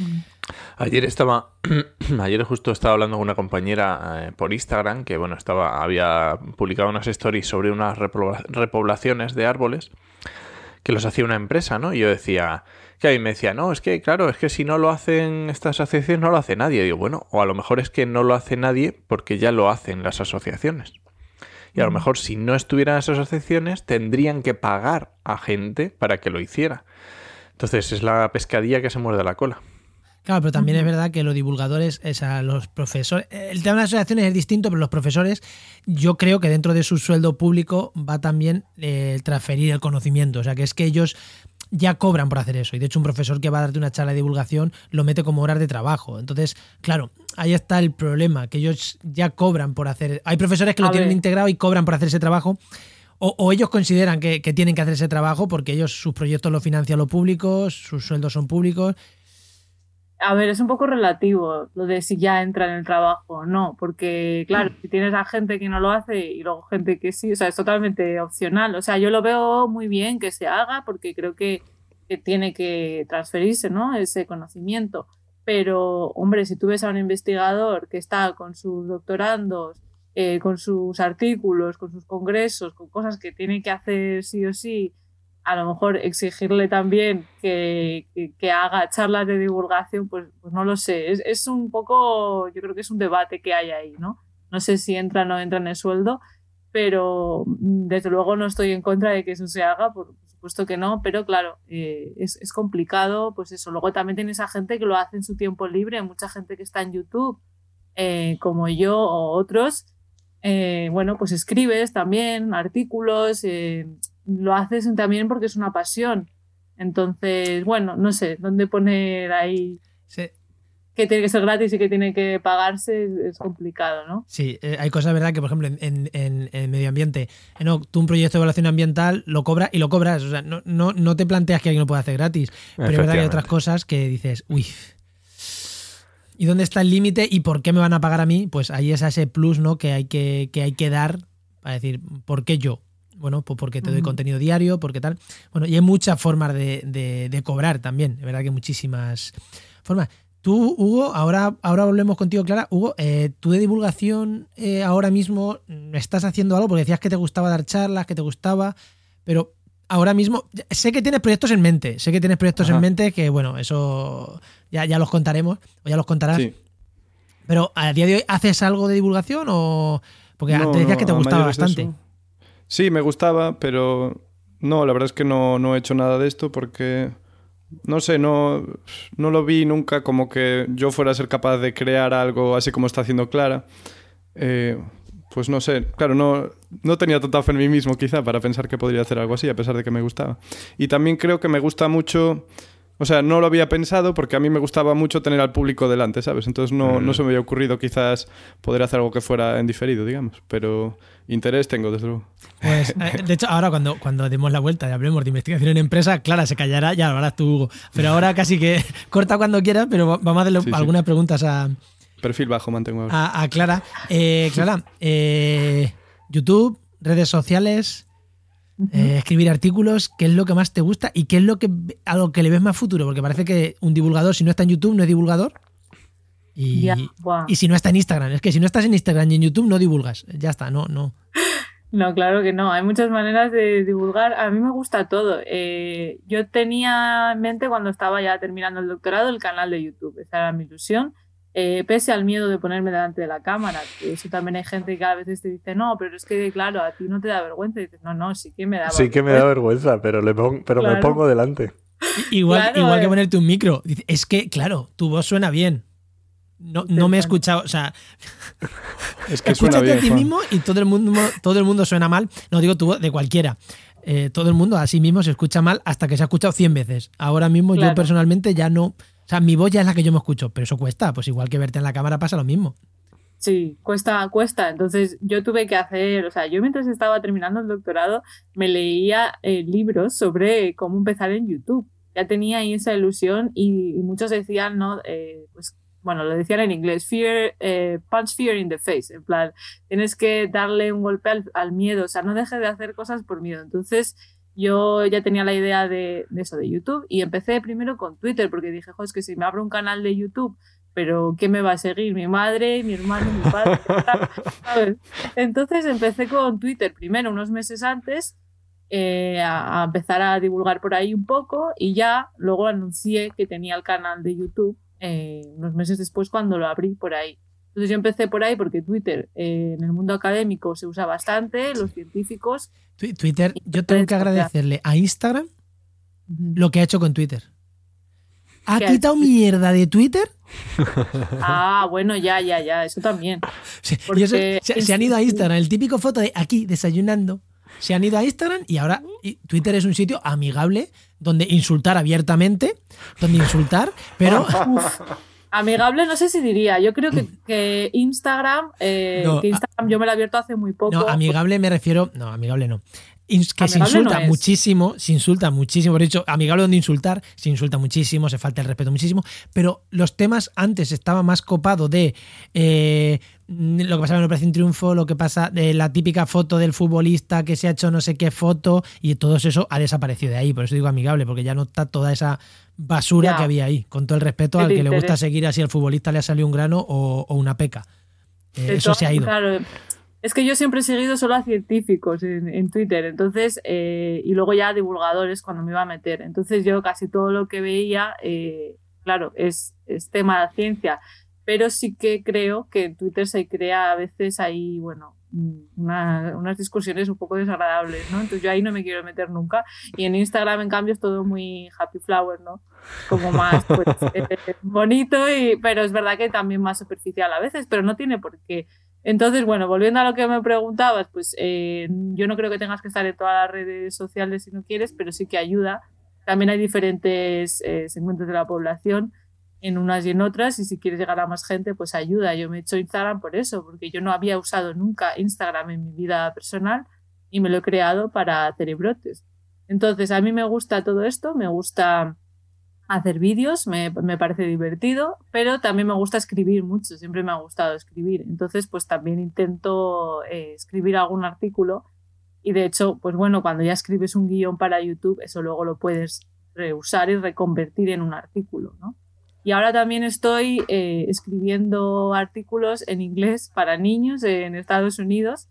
Ayer estaba, *clears throat* ayer justo estaba hablando con una compañera eh, por Instagram que bueno estaba, había publicado unas stories sobre unas repobla- repoblaciones de árboles que los hacía una empresa, ¿no? Y yo decía, que ahí me decía, no, es que claro, es que si no lo hacen estas asociaciones no lo hace nadie. Y digo, bueno, o a lo mejor es que no lo hace nadie porque ya lo hacen las asociaciones. Y a lo mejor si no estuvieran esas asociaciones tendrían que pagar a gente para que lo hiciera. Entonces es la pescadilla que se muerde la cola. Claro, pero también es verdad que los divulgadores, o sea, los profesores, el tema de las asociaciones es distinto, pero los profesores, yo creo que dentro de su sueldo público va también eh, el transferir el conocimiento. O sea, que es que ellos ya cobran por hacer eso. Y de hecho, un profesor que va a darte una charla de divulgación lo mete como horas de trabajo. Entonces, claro, ahí está el problema, que ellos ya cobran por hacer. Hay profesores que lo tienen integrado y cobran por hacer ese trabajo. O, o ellos consideran que, que tienen que hacer ese trabajo porque ellos sus proyectos los financian lo público, sus sueldos son públicos. A ver, es un poco relativo lo de si ya entra en el trabajo o no, porque claro, si tienes a gente que no lo hace y luego gente que sí, o sea, es totalmente opcional. O sea, yo lo veo muy bien que se haga porque creo que, que tiene que transferirse, ¿no? Ese conocimiento. Pero, hombre, si tú ves a un investigador que está con sus doctorandos eh, con sus artículos, con sus congresos, con cosas que tiene que hacer sí o sí, a lo mejor exigirle también que, que, haga charlas de divulgación, pues, pues no lo sé. Es, es, un poco, yo creo que es un debate que hay ahí, ¿no? No sé si entra o no entra en el sueldo, pero mm, desde luego no estoy en contra de que eso se haga, por, supuesto que no, pero claro, eh, es, es, complicado, pues eso. Luego también tiene esa gente que lo hace en su tiempo libre, mucha gente que está en YouTube, eh, como yo o otros, eh, bueno, pues escribes también artículos lo haces también porque es una pasión. Entonces, bueno, no sé, ¿dónde poner ahí que tiene que ser gratis y que tiene que pagarse es, complicado, ¿no? Sí, eh, hay cosas, ¿verdad? Que, por ejemplo, en, en, medio ambiente, eh, no, tú un proyecto de evaluación ambiental lo cobras y lo cobras. O sea, no, no, no te planteas que alguien lo pueda hacer gratis. Pero es verdad que hay otras cosas que dices, uy, ¿y dónde está el límite y por qué me van a pagar a mí? Pues ahí es ese plus, ¿no? Que hay que, que, hay que dar para decir, ¿por qué yo? Bueno, pues porque te doy contenido diario, porque tal. Bueno, y hay muchas formas de, cobrar también, es verdad que muchísimas formas. Tú, Hugo, ahora, ahora volvemos contigo, Clara. Hugo, eh, tú de divulgación eh, ahora mismo estás haciendo algo porque decías que te gustaba dar charlas, que te gustaba, pero ahora mismo sé que tienes proyectos en mente, sé que tienes proyectos en mente que, bueno, eso ya, ya los contaremos o ya los contarás. Pero a día de hoy, ¿haces algo de divulgación o...? Porque antes decías que te gustaba bastante. Sí, me gustaba, pero no, la verdad es que no, no he hecho nada de esto porque, no sé, no, no lo vi nunca como que yo fuera a ser capaz de crear algo así como está haciendo Clara. Eh, pues no sé, claro, no, no tenía tanta fe en mí mismo quizá para pensar que podría hacer algo así, a pesar de que me gustaba. Y también creo que me gusta mucho o sea, no lo había pensado porque a mí me gustaba mucho tener al público delante, ¿sabes? Entonces no, no se me había ocurrido quizás poder hacer algo que fuera en diferido, digamos. Pero interés tengo, desde luego. Pues, *laughs* eh, de hecho, ahora cuando, cuando demos la vuelta y hablemos de investigación en empresa, Clara se callará, ya lo harás tú, Hugo. Pero ahora casi que *laughs* corta cuando quieras, pero vamos a hacerle algunas preguntas a... Perfil bajo mantengo ahora. A, Clara. Eh, Clara, eh, YouTube, redes sociales... Eh, escribir artículos, qué es lo que más te gusta y qué es lo que a lo que le ves más futuro, porque parece que un divulgador, si no está en YouTube, no es divulgador. Y, y si no está en Instagram, es que si no estás en Instagram y en YouTube, no divulgas. Ya está, no, no. *laughs* No, claro que no. Hay muchas maneras de divulgar. A mí me gusta todo. Eh, yo tenía en mente cuando estaba ya terminando el doctorado el canal de YouTube. Esa era mi ilusión. Eh, pese al miedo de ponerme delante de la cámara. Eso también hay gente que a veces te dice, no, pero es que, claro, a ti no te da vergüenza. Y dices, no, no, sí que me da Sí que me da vergüenza, pero, le pero me pongo delante. Igual, igual que eh. ponerte un micro. Es que, claro, tu voz suena bien. No, no me he escuchado, o sea, *laughs* es que escúchate a ti mismo y todo el mundo, todo el mundo suena mal. No digo tu voz, de cualquiera. Eh, todo el mundo a sí mismo se escucha mal hasta que se ha escuchado 100 veces. Ahora mismo yo personalmente ya no, o sea, mi voz ya es la que yo me escucho, pero eso cuesta, pues igual que verte en la cámara pasa lo mismo. Sí, cuesta, cuesta. Entonces yo tuve que hacer, o sea, yo mientras estaba terminando el doctorado me leía eh, libros sobre cómo empezar en YouTube. Ya tenía ahí esa ilusión y, muchos decían, ¿no? Eh, pues bueno, lo decían en inglés, fear, eh, punch fear in the face, en plan, tienes que darle un golpe al, al, miedo, o sea, no dejes de hacer cosas por miedo. Entonces, yo ya tenía la idea de, eso de YouTube y empecé primero con Twitter porque dije, jo, es que si me abro un canal de YouTube, pero ¿qué me va a seguir? ¿Mi madre, mi hermano, mi padre? *laughs* Entonces empecé con Twitter primero, unos meses antes, eh, a, empezar a divulgar por ahí un poco y ya luego anuncié que tenía el canal de YouTube eh, unos meses después cuando lo abrí por ahí. Entonces yo empecé por ahí porque Twitter eh, en el mundo académico se usa bastante, los científicos. Twitter, yo tengo que agradecerle a Instagram lo que ha hecho con Twitter. ¿Ha quitado mierda de Twitter? *laughs* Ah, bueno, ya, ya, ya, eso también. se, han ido a Instagram, el típico foto de aquí desayunando. Se han ido a Instagram y ahora Twitter es un sitio amigable donde insultar abiertamente, donde insultar, pero... *laughs* Amigable no sé si diría. Yo creo que, Instagram, eh, que Instagram yo me lo he abierto hace muy poco. No, amigable me refiero. No, amigable no. que se insulta muchísimo, se insulta muchísimo. Por hecho, amigable donde insultar, se insulta muchísimo, se falta el respeto muchísimo. Pero los temas antes estaba más copado de eh, lo que pasaba en Operación Triunfo, lo que pasa de la típica foto del futbolista que se ha hecho no sé qué foto, y todo eso ha desaparecido de ahí. Por eso digo amigable, porque ya no está toda esa basura que había ahí, con todo el respeto al que le gusta seguir así al futbolista le ha salido un grano o, una peca. Eh, eso se ha ido. Es que yo siempre he seguido solo a científicos en, Twitter, entonces, eh, y luego ya a divulgadores cuando me iba a meter. Entonces yo casi todo lo que veía, eh, claro, es, es, tema de ciencia, pero sí que creo que en Twitter se crea a veces ahí, bueno, unas discusiones un poco desagradables, ¿no? Entonces yo ahí no me quiero meter nunca. Y en Instagram, en cambio, es todo muy happy flower, ¿no? Como más pues, *laughs* eh, bonito, y, pero es verdad que también más superficial a veces, pero no tiene por qué. Entonces, bueno, volviendo a lo que me preguntabas, pues eh, yo no creo que tengas que estar en todas las redes sociales si no quieres, pero sí que ayuda. También hay diferentes eh, segmentos de la población en unas y en otras y si quieres llegar a más gente, pues ayuda. Yo me he hecho Instagram por eso, porque yo no había usado nunca Instagram en mi vida personal y me lo he creado para cerebrotes. Entonces, a mí me gusta todo esto, me gusta hacer vídeos, me, me, parece divertido, pero también me gusta escribir mucho, siempre me ha gustado escribir. Entonces, pues también intento eh, escribir algún artículo y de hecho, pues bueno, cuando ya escribes un guion para YouTube, eso luego lo puedes reusar y reconvertir en un artículo, ¿no? Y ahora también estoy eh, escribiendo artículos en inglés para niños en Estados Unidos,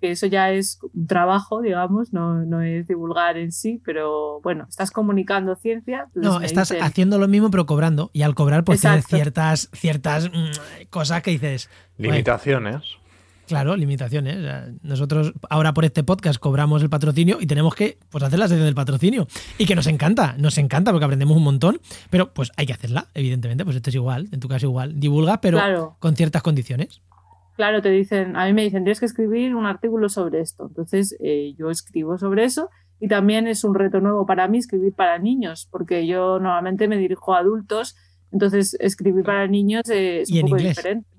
que eso ya es un trabajo, digamos, no, no es divulgar en sí, pero bueno, estás comunicando ciencia. No, estás haciendo lo mismo pero cobrando. Y al cobrar pues tienes ciertas, ciertas mm, cosas que dices... Limitaciones. Claro, limitaciones. Nosotros ahora por este podcast cobramos el patrocinio y tenemos que pues, hacer la sesión del patrocinio. Y que nos encanta, nos encanta porque aprendemos un montón, pero pues hay que hacerla, evidentemente. Pues esto es igual, en tu caso igual. Divulga, pero con ciertas condiciones. Claro, te dicen, a mí me dicen, tienes que escribir un artículo sobre esto. Entonces eh, yo escribo sobre eso y también es un reto nuevo para mí escribir para niños, porque yo normalmente me dirijo a adultos, entonces escribir para niños es un poco diferente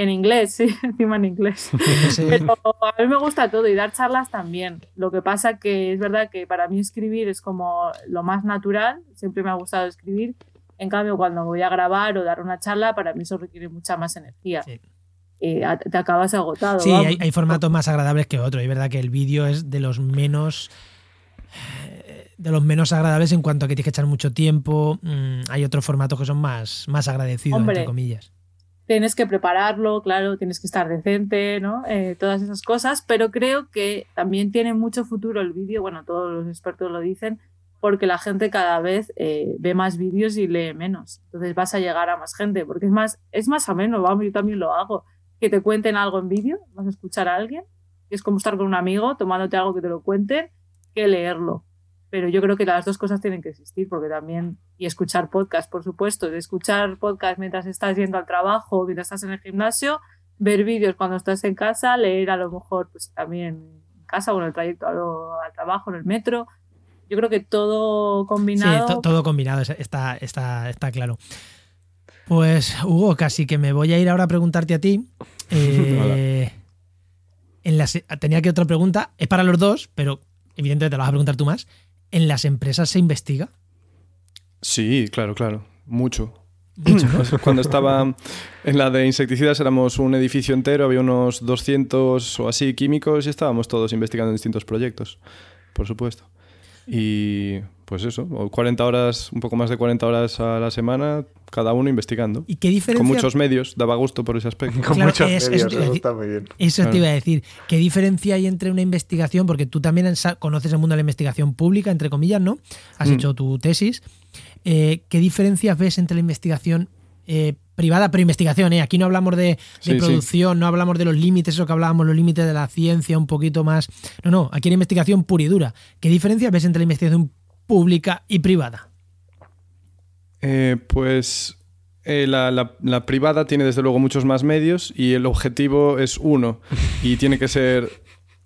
en inglés, *laughs* sí, encima en inglés. *laughs* Pero a mí me gusta todo y dar charlas también. Lo que pasa que es verdad que para mí escribir es como lo más natural, siempre me ha gustado escribir. En cambio, cuando voy a grabar o dar una charla, para mí eso requiere mucha más energía. Eh, te acabas agotado. Sí, hay, formatos más agradables que otros. Es verdad que el vídeo es de los menos eh, de los menos agradables en cuanto a que tienes que echar mucho tiempo. Mm, hay otros formatos que son más, más agradecidos, entre comillas tienes que prepararlo, claro, tienes que estar decente, ¿no? Eh, todas esas cosas, pero creo que también tiene mucho futuro el vídeo, bueno, todos los expertos lo dicen, porque la gente cada vez eh, ve más vídeos y lee menos. Entonces vas a llegar a más gente, porque es más, es más ameno, vamos, yo también lo hago. Que te cuenten algo en vídeo, vas a escuchar a alguien, es como estar con un amigo tomándote algo que te lo cuenten, que leerlo pero yo creo que las dos cosas tienen que existir, porque también, y escuchar podcast, por supuesto, de escuchar podcast mientras estás yendo al trabajo, mientras estás en el gimnasio, ver vídeos cuando estás en casa, leer a lo mejor pues también en casa o en el trayecto al, trabajo, en el metro. Yo creo que todo combinado. Sí, todo combinado, está, está, está claro. Pues, Hugo, casi que me voy a ir ahora a preguntarte a ti. *laughs* Eh, en la, tenía que otra pregunta, es para los dos, pero evidentemente te la vas a preguntar tú más. ¿En las empresas se investiga? Sí, claro, claro. Mucho. *laughs* Cuando estaba en la de insecticidas éramos un edificio entero, había unos 200 o así químicos y estábamos todos investigando en distintos proyectos, por supuesto. Y pues eso, 40 horas, un poco más de 40 horas a la semana, cada uno investigando. ¿Y qué diferencia? Con muchos medios, daba gusto por ese aspecto. *laughs* Con muchos medios, eso, está muy bien. Eso te iba a decir. ¿Qué diferencia hay entre una investigación? Porque tú también conoces el mundo de la investigación pública, entre comillas, ¿no? Has mm. hecho tu tesis. Eh, ¿Qué diferencias ves entre la investigación eh, privada, pero investigación, ¿eh? Aquí no hablamos de, producción, no hablamos de los límites, eso que hablábamos, los límites de la ciencia un poquito más. No, no, aquí hay investigación pura y dura. ¿Qué diferencia ves entre la investigación pública y privada? Eh, pues la, la, privada tiene desde luego muchos más medios y el objetivo es uno y tiene que ser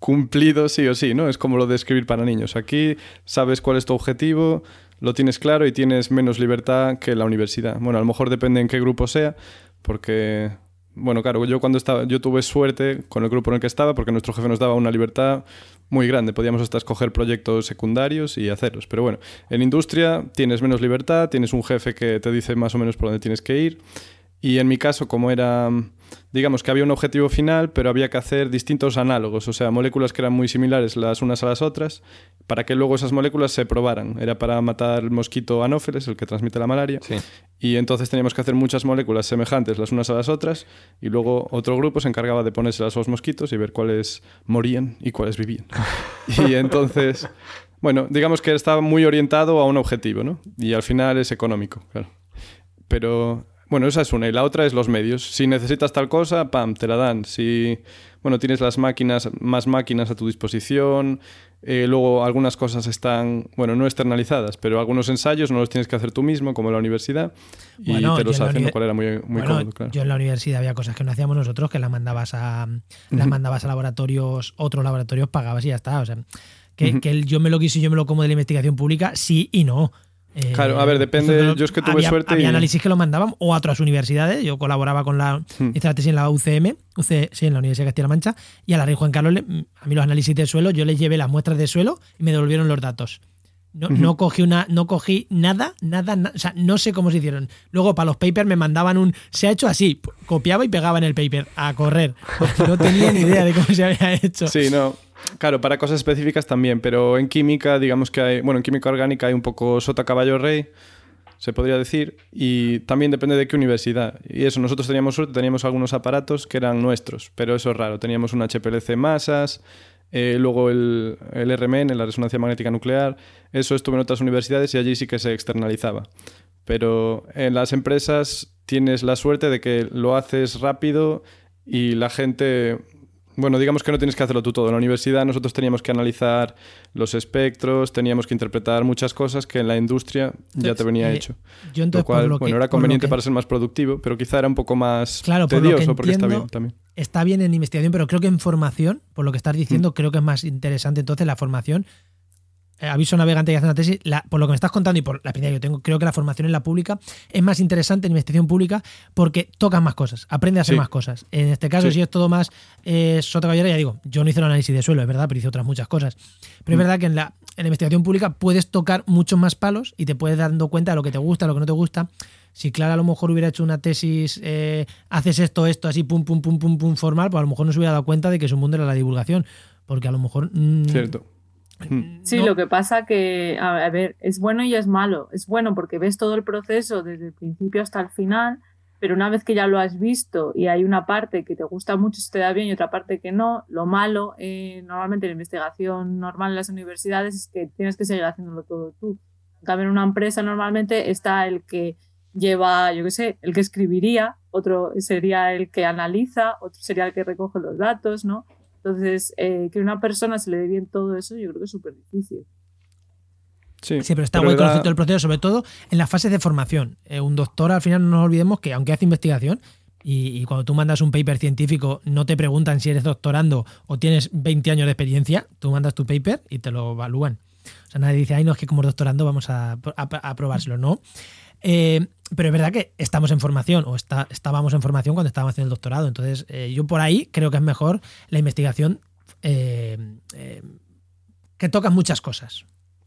cumplido sí o sí, ¿no? Es como lo de escribir para niños. Aquí sabes cuál es tu objetivo, lo tienes claro y tienes menos libertad que la universidad. Bueno, a lo mejor depende en qué grupo sea, porque, bueno, claro, yo cuando estaba, yo tuve suerte con el grupo en el que estaba, porque nuestro jefe nos daba una libertad muy grande. Podíamos hasta escoger proyectos secundarios y hacerlos. Pero bueno, en industria tienes menos libertad, tienes un jefe que te dice más o menos por dónde tienes que ir. Y en mi caso, como era digamos que había un objetivo final, pero había que hacer distintos análogos, o sea, moléculas que eran muy similares las unas a las otras, para que luego esas moléculas se probaran. Era para matar el mosquito anófeles, el que transmite la malaria, Sí. y entonces teníamos que hacer muchas moléculas semejantes las unas a las otras, y luego otro grupo se encargaba de ponérselas a los mosquitos y ver cuáles morían y cuáles vivían. *laughs* y entonces, bueno, digamos que estaba muy orientado a un objetivo, ¿no? Y al final es económico, claro. Pero bueno, esa es una. Y la otra es los medios. Si necesitas tal cosa, pam, te la dan. Si, bueno, tienes las máquinas, más máquinas a tu disposición. eh, luego algunas cosas están, bueno, no externalizadas, pero algunos ensayos no los tienes que hacer tú mismo, como en la universidad. Y Bueno, te los hacen, lo cual era muy, muy Bueno, cómodo, claro. Yo en la universidad había cosas que no hacíamos nosotros, que las mandabas a las mandabas a laboratorios, otros laboratorios pagabas y ya está. O sea, que, que el yo me lo quiso y yo me lo como de la investigación pública, sí y no. Eh, Claro, a ver, depende, nosotros yo es que tuve había, suerte Había y- análisis que lo mandaban o a otras universidades. Yo colaboraba con la. Hmm. Tesis en la UCM, UC, sí, en la Universidad de Castilla-La Mancha, y a la Rey Juan Carlos, a mí los análisis de suelo, yo les llevé las muestras de suelo y me devolvieron los datos. No, no cogí una, no cogí nada, nada, na- o sea, no sé cómo se hicieron. Luego para los papers me mandaban un, se ha hecho así, copiaba y pegaba en el paper a correr. No tenía ni idea de cómo se había hecho. Sí, no. Claro, para cosas específicas también, pero en química, digamos que hay, bueno, en química orgánica hay un poco sota caballo rey, se podría decir, y también depende de qué universidad. Y eso, nosotros teníamos suerte, teníamos algunos aparatos que eran nuestros, pero eso es raro. Teníamos un HPLC masas, eh, luego el, el RMN, la resonancia magnética nuclear, eso estuvo en otras universidades y allí sí que se externalizaba. Pero en las empresas tienes la suerte de que lo haces rápido y la gente bueno, digamos que no tienes que hacerlo tú todo. En la universidad nosotros teníamos que analizar los espectros, teníamos que interpretar muchas cosas que en la industria ya te venía Eh, hecho. Yo entonces, Lo cual, lo que, bueno, era conveniente que para ser más productivo, pero quizá era un poco más Claro, por lo que tedioso porque está bien también. está bien en investigación, pero creo que en formación, por lo que estás diciendo, Mm. creo que es más interesante entonces la formación. Eh, aviso navegante que hace una tesis, la- por lo que me estás contando y por la experiencia que yo tengo, creo que la formación en la pública es más interesante en investigación pública porque tocas más cosas, aprende a hacer Sí. más cosas. En este caso, Sí. si es todo más eh, sota caballera, ya digo, yo no hice el análisis de suelo, es verdad, pero hice otras muchas cosas. Pero Mm. es verdad que en la, en la investigación pública puedes tocar muchos más palos y te puedes dando cuenta de lo que te gusta, lo que no te gusta. Si Clara a lo mejor hubiera hecho una tesis, eh, haces esto, esto, así, pum, pum, pum, pum, pum, formal, pues a lo mejor no se hubiera dado cuenta de que su mundo era la divulgación. Porque a lo mejor. mm, Cierto. Sí, no- lo que pasa que, a ver, es bueno y es malo. Es bueno porque ves todo el proceso desde el principio hasta el final, pero una vez que ya lo has visto y hay una parte que te gusta mucho, se te da bien y otra parte que no, lo malo, eh, normalmente en la investigación normal en las universidades es que tienes que seguir haciéndolo todo tú. Cambio, en una empresa normalmente está el que lleva, yo qué sé, el que escribiría, otro sería el que analiza, otro sería el que recoge los datos, ¿no? Entonces, eh, que una persona se le dé bien todo eso, yo creo que es súper difícil. Sí, Sí, pero está da- conocer todo el proceso, sobre todo en las fases de formación. Eh, un doctor, al final, no nos olvidemos que aunque hace investigación, y, y cuando tú mandas un paper científico, no te preguntan si eres doctorando o tienes 20 años de experiencia, tú mandas tu paper y te lo evalúan. O sea, nadie dice, ay, no, es que como doctorando vamos a, a, a probárselo, ¿no? Eh, pero es verdad que estamos en formación, o está, estábamos en formación cuando estábamos haciendo el doctorado. Entonces, eh, yo por ahí creo que es mejor la investigación eh, eh, que tocas muchas cosas.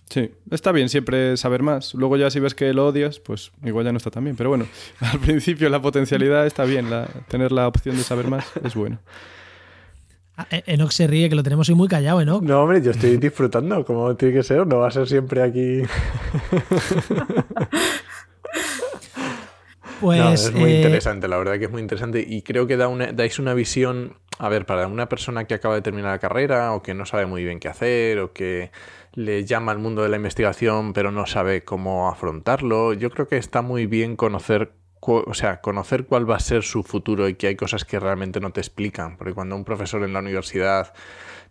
Sí, está bien siempre saber más. Luego ya si ves que lo odias, pues igual ya no está tan bien. Pero bueno, *laughs* al principio la potencialidad está bien, la- tener la opción de saber más es bueno. Ah, Enoch se ríe, que lo tenemos hoy muy callado, Enoch. No, hombre, yo estoy disfrutando, como tiene que ser, no va a ser siempre aquí. *laughs* *laughs* Pues No, es muy eh, interesante, la verdad que es muy interesante y creo que da una, dais una visión, a ver, para una persona que acaba de terminar la carrera o que no sabe muy bien qué hacer o que le llama al mundo de la investigación pero no sabe cómo afrontarlo, yo creo que está muy bien conocer, o sea, conocer cuál va a ser su futuro y que hay cosas que realmente no te explican, porque cuando un profesor en la universidad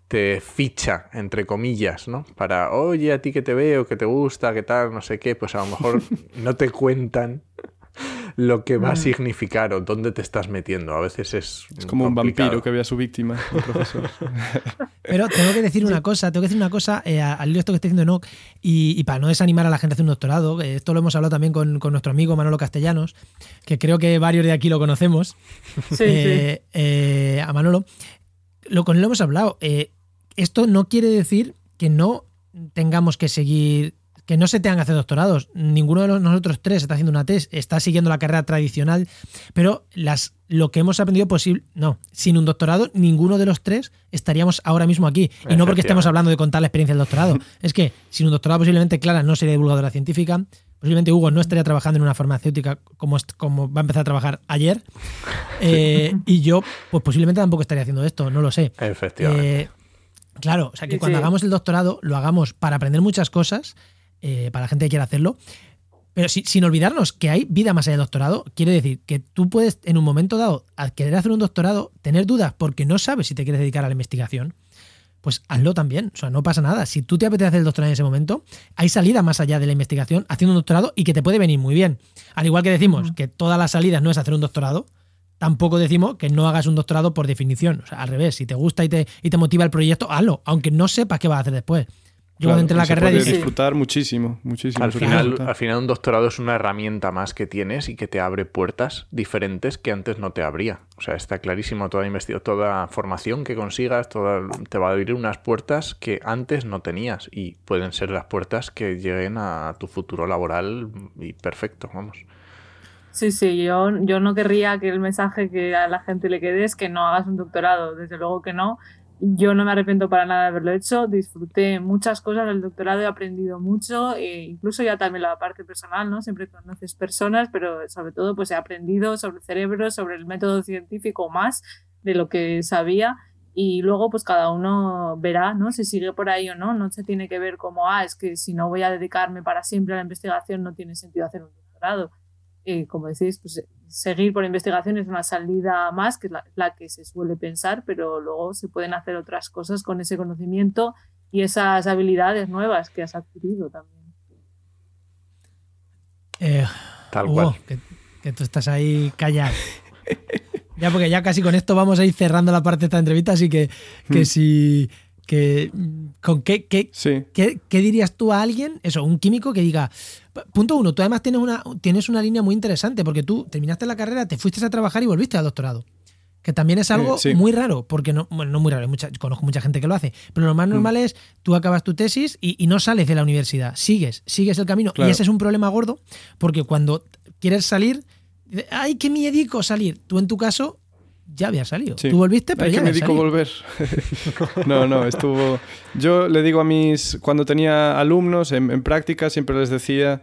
te ficha, entre comillas, ¿no? Para, oye, a ti que te veo, que te gusta, que tal, no sé qué, pues a lo mejor *laughs* no te cuentan lo que va a significar o dónde te estás metiendo. A veces es. Es como un vampiro que ve a su víctima, un profesor. *laughs* pero tengo que decir una cosa, tengo que decir una cosa eh, al lío esto que está diciendo Enoch, y, y para no desanimar a la gente a hacer un doctorado, eh, esto lo hemos hablado también con, con nuestro amigo Manolo Castellanos, que creo que varios de aquí lo conocemos. Sí, eh, eh, a Manolo, lo, con él lo hemos hablado. Eh, esto no quiere decir que no tengamos que seguir que no se tengan que hacer doctorados. Ninguno de los, nosotros tres está haciendo una test, está siguiendo la carrera tradicional, pero las, lo que hemos aprendido posible, no, sin un doctorado, ninguno de los tres estaríamos ahora mismo aquí. Y no porque estemos hablando de contar la experiencia del doctorado, *laughs* es que sin un doctorado posiblemente Clara no sería divulgadora científica, posiblemente Hugo no estaría trabajando en una farmacéutica como, como va a empezar a trabajar ayer, eh, y yo pues posiblemente tampoco estaría haciendo esto, no lo sé. Efectivamente. Eh, claro, o sea que cuando hagamos el doctorado lo hagamos para aprender muchas cosas eh, para la gente que quiera hacerlo. Pero sin olvidarnos que hay vida más allá del doctorado, quiere decir que tú puedes en un momento dado querer hacer un doctorado tener dudas porque no sabes si te quieres dedicar a la investigación, pues hazlo también. O sea, no pasa nada. Si tú te apetece hacer el doctorado en ese momento, hay salida más allá de la investigación haciendo un doctorado y que te puede venir muy bien. Al igual que decimos que todas las salidas no es hacer un doctorado, tampoco decimos que no hagas un doctorado por definición. O sea, al revés, si te gusta y te, y te motiva el proyecto, hazlo, aunque no sepas qué vas a hacer después. Yo cuando entré en la carrera dije, disfrutar muchísimo, muchísimo. Al final, al final un doctorado es una herramienta más que tienes y que te abre puertas diferentes que antes no te abría. O sea, está clarísimo toda investigación, toda formación que consigas, toda, te va a abrir unas puertas que antes no tenías y pueden ser las puertas que lleguen a tu futuro laboral y perfecto, vamos. Sí, sí, yo, yo no querría que el mensaje que a la gente le quede es que no hagas un doctorado, desde luego que no, yo no me arrepiento para nada de haberlo hecho, disfruté muchas cosas del doctorado, he aprendido mucho, e incluso ya también la parte personal, ¿no? Siempre conoces personas, pero sobre todo pues he aprendido sobre el cerebro, sobre el método científico más de lo que sabía y luego pues cada uno verá, ¿no? Si sigue por ahí o no, no se tiene que ver como, ah, es que si no voy a dedicarme para siempre a la investigación no tiene sentido hacer un doctorado. Eh, como decís, pues seguir por investigación es una salida más, que es la, que se suele pensar, pero luego se pueden hacer otras cosas con ese conocimiento y esas habilidades nuevas que has adquirido también. Eh, Tal cual. Que, tú estás ahí callado. ya porque ya casi con esto vamos a ir cerrando la parte de esta entrevista, así que, que hmm. si que con qué, qué, qué, dirías tú a alguien, eso, un químico que diga, punto uno, tú además tienes una, tienes una línea muy interesante, porque tú terminaste la carrera, te fuiste a trabajar y volviste al doctorado. Que también es algo muy raro, porque no, bueno, no muy raro, mucha, conozco mucha gente que lo hace, pero lo más mm. normal es tú acabas tu tesis y, no sales de la universidad, sigues, sigues el camino. Y ese es un problema gordo, porque cuando quieres salir, ay, qué miedico salir. Tú en tu caso ya había salido. Tú volviste, pero ya que me dijo volver. *laughs* no, no, estuvo. Yo le digo a mis. Cuando tenía alumnos en, práctica, siempre les decía.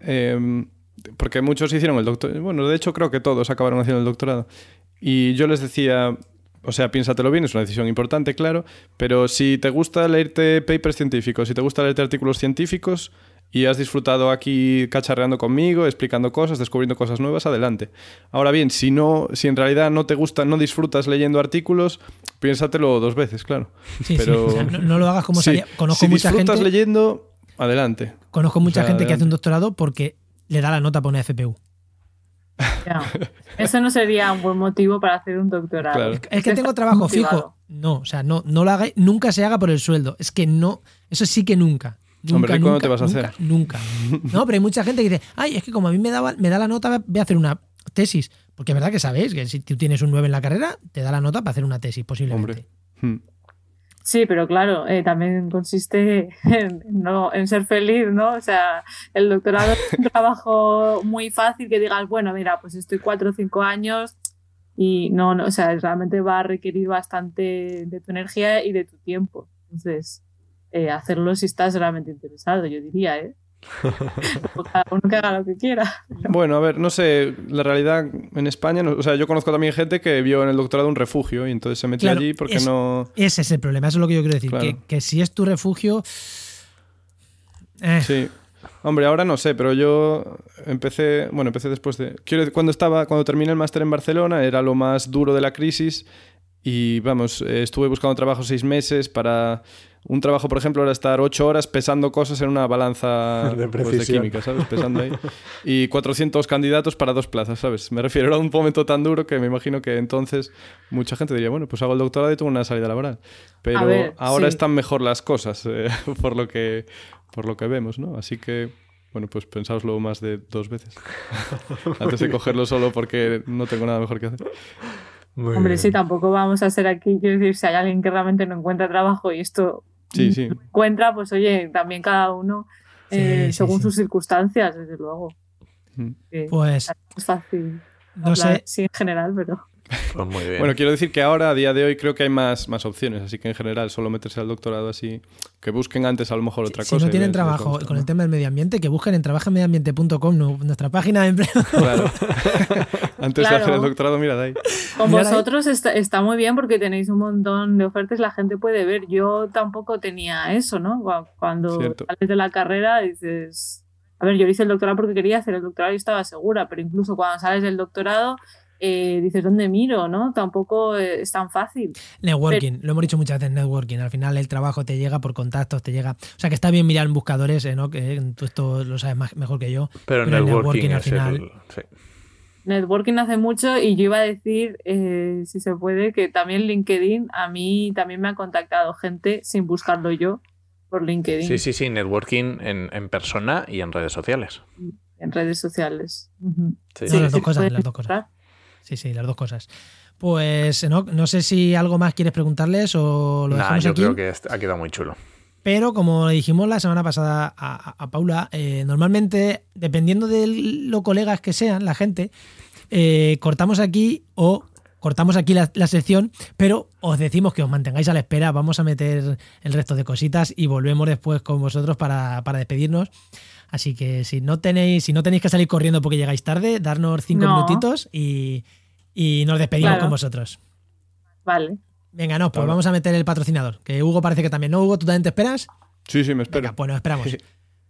Em, porque muchos hicieron el doctorado. Bueno, de hecho, creo que todos acabaron haciendo el doctorado. Y yo les decía. O sea, piénsatelo bien, es una decisión importante, claro, pero si te gusta leerte papers científicos, si te gusta leerte artículos científicos, y has disfrutado aquí cacharreando conmigo, explicando cosas, descubriendo cosas nuevas, adelante. Ahora bien, si no, si en realidad no te gusta, no disfrutas leyendo artículos, piénsatelo dos veces, claro. Sí, Pero, sí. no, lo hagas como si, Conozco si mucha disfrutas leyendo, adelante. Conozco mucha gente que hace un doctorado porque le da la nota para una FPU. Eso no sería un buen motivo para hacer un doctorado. Es que tengo trabajo fijo. No, o sea, no, no lo haga, nunca se haga por el sueldo. Es que no, eso sí que nunca. Nunca, Hombre, ¿cuándo te vas a hacer? Nunca. *laughs* No, pero hay mucha gente que dice, ay, es que como a mí me, daba, me da la nota, voy a hacer una tesis. Porque es verdad que sabéis que si tú tienes un 9 en la carrera, te da la nota para hacer una tesis, posiblemente. Hmm. Sí, pero claro, eh, también consiste en, no, en ser feliz, ¿no? O sea, el doctorado es un *laughs* trabajo muy fácil que digas, bueno, mira, pues estoy cuatro o cinco años y no, no, o sea, realmente va a requerir bastante de tu energía y de tu tiempo. Entonces, eh, hacerlo si estás realmente interesado, yo diría, ¿eh? *laughs* Cada uno que haga lo que quiera. Bueno, a ver, no sé, la realidad en España, o sea, yo conozco también gente que vio en el doctorado un refugio y entonces se metió allí porque no... Ese es el problema, eso es lo que yo quiero decir, que, que, si es tu refugio... Eh. Sí. Hombre, ahora no sé, pero yo empecé, bueno, empecé después de... Quiero cuando estaba, cuando terminé el máster en Barcelona, era lo más duro de la crisis y vamos, estuve buscando trabajo seis meses para un trabajo, por ejemplo, era estar ocho horas pesando cosas en una balanza *laughs* de, pues, química, ¿sabes? Pesando ahí. Y 400 candidatos para dos plazas, ¿sabes? Me refiero a un momento tan duro que me imagino que entonces mucha gente diría, bueno, pues hago el doctorado y tengo una salida laboral. Pero ahora están mejor las cosas, eh, *laughs* por, lo que, por lo que vemos, ¿no? Así que... Bueno, pues pensáoslo más de dos veces. *laughs* Antes de cogerlo solo porque no tengo nada mejor que hacer. Hombre, sí, tampoco vamos a ser aquí, quiero decir, si hay alguien que realmente no encuentra trabajo y esto sí, sí. encuentra, pues oye, también cada uno eh, sí, según sí. sus circunstancias, desde luego. Pues es fácil no hablar sé, así en general, pero Pues muy bien. Bueno, quiero decir que ahora, a día de hoy, creo que hay más, más opciones. Así que en general, solo meterse al doctorado así. Que busquen antes a lo mejor otra si cosa. no y tienen trabajo con ¿no? el tema del medio ambiente, que busquen en trabajenmedioambiente.com, nu- nuestra página de empleo. Claro. *laughs* antes de hacer el doctorado, mira de ahí. con vosotros está, está muy bien porque tenéis un montón de ofertas, la gente puede ver. Yo tampoco tenía eso, ¿no? Cu- Cuando Cierto. sales de la carrera dices, a ver, yo hice el doctorado porque quería hacer el doctorado y estaba segura, pero incluso cuando sales del doctorado eh, dices, ¿dónde miro? ¿No? Tampoco eh, es tan fácil. Networking, lo hemos dicho muchas veces, networking. Al final el trabajo te llega por contactos, te llega. O sea que está bien mirar en buscadores, ¿eh? ¿no? Que tú esto lo sabes más, mejor que yo. pero pero el networking, al el- final- sí. Networking hace mucho y yo iba a decir, eh, si se puede, que también LinkedIn, a mí también me ha contactado gente sin buscarlo yo por LinkedIn sí, sí, sí, networking en, en persona y en redes sociales. en redes sociales. Sí. No, las dos cosas, las dos cosas. Sí, sí, las dos cosas. Pues no, no sé si algo más quieres preguntarles o lo Nah, dejamos yo aquí. creo que ha quedado muy chulo. Pero como le dijimos la semana pasada a, a- a Paula, eh, normalmente, dependiendo de lo colegas que sean, la gente, eh, cortamos aquí o cortamos aquí la, la sección, pero os decimos que os mantengáis a la espera, vamos a meter el resto de cositas y volvemos después con vosotros para, para despedirnos. Así que si no tenéis, si no tenéis que salir corriendo porque llegáis tarde, darnos cinco No. minutitos y, y nos despedimos Claro. con vosotros. Vale. Venga, no, pues Claro. vamos a meter el patrocinador, que Hugo parece que también. ¿No, Hugo? ¿Tú también te esperas? Sí, sí, me espero. Venga, pues nos esperamos.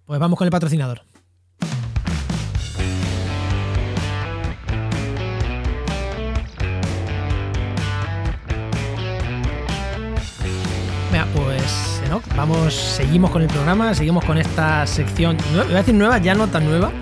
Pues vamos con el patrocinador. Venga, pues Enoch, vamos, seguimos con el programa, seguimos con esta sección, voy a decir nueva, ya no tan nueva,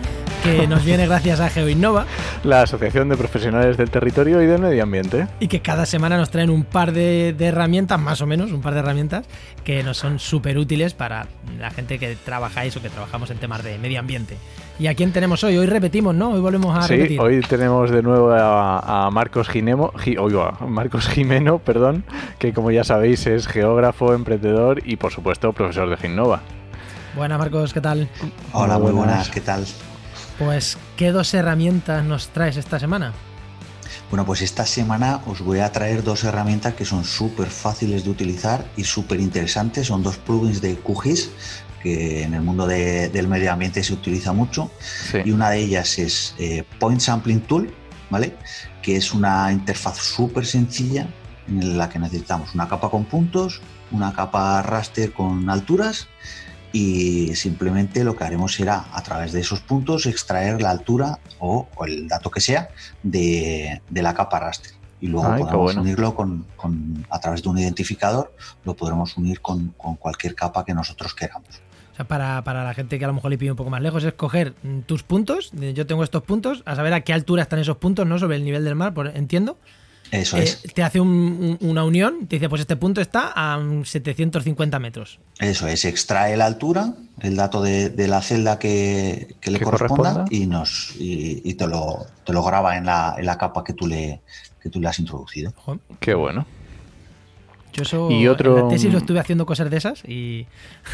que nos viene gracias a GeoInnova La Asociación de Profesionales del Territorio y del Medio Ambiente. y que cada semana nos traen un par de, de herramientas, más o menos, un par de herramientas que nos son súper útiles para la gente que trabajáis o que trabajamos en temas de medio ambiente. ¿Y a quién tenemos hoy? Hoy repetimos, ¿no? Hoy volvemos a Sí, repetir. hoy tenemos de nuevo a, a Marcos Ginemo, Gi- oiga, Marcos Jimeno, perdón, que como ya sabéis es geógrafo, emprendedor y por supuesto profesor de Ginnova. Buenas, Marcos, ¿qué tal? Hola, Muy buenas, ¿qué tal? Pues, ¿qué dos herramientas nos traes esta semana? Bueno, pues esta semana os voy a traer dos herramientas que son súper fáciles de utilizar y súper interesantes. Son dos plugins de QGIS que en el mundo de- del medio ambiente se utiliza mucho. Sí. Y una de ellas es eh, Point Sampling Tool, ¿vale? Que es una interfaz súper sencilla en la que necesitamos una capa con puntos, una capa raster con alturas y simplemente lo que haremos será a través de esos puntos extraer la altura o, o el dato que sea de, de la capa raster. Y luego Ay, qué podemos bueno. unirlo con, con- a través de un identificador, lo podremos unir con, con cualquier capa que nosotros queramos. O sea, para, para la gente que a lo mejor le pide un poco más lejos, es coger tus puntos, yo tengo estos puntos, a saber a qué altura están esos puntos, ¿no? Sobre el nivel del mar, por, entiendo. Eso Eh, es. te hace un- un- una unión, te dice, pues este punto está a mm, 750 metros. Eso es, extrae la altura, el dato de, de la celda que, que le corresponda corresponda. y, nos, y, y te, lo, te lo graba en la, en la capa que tú, le, que tú le has introducido. Qué bueno. Yo eso Y otro- en la tesis lo estuve haciendo cosas de esas y...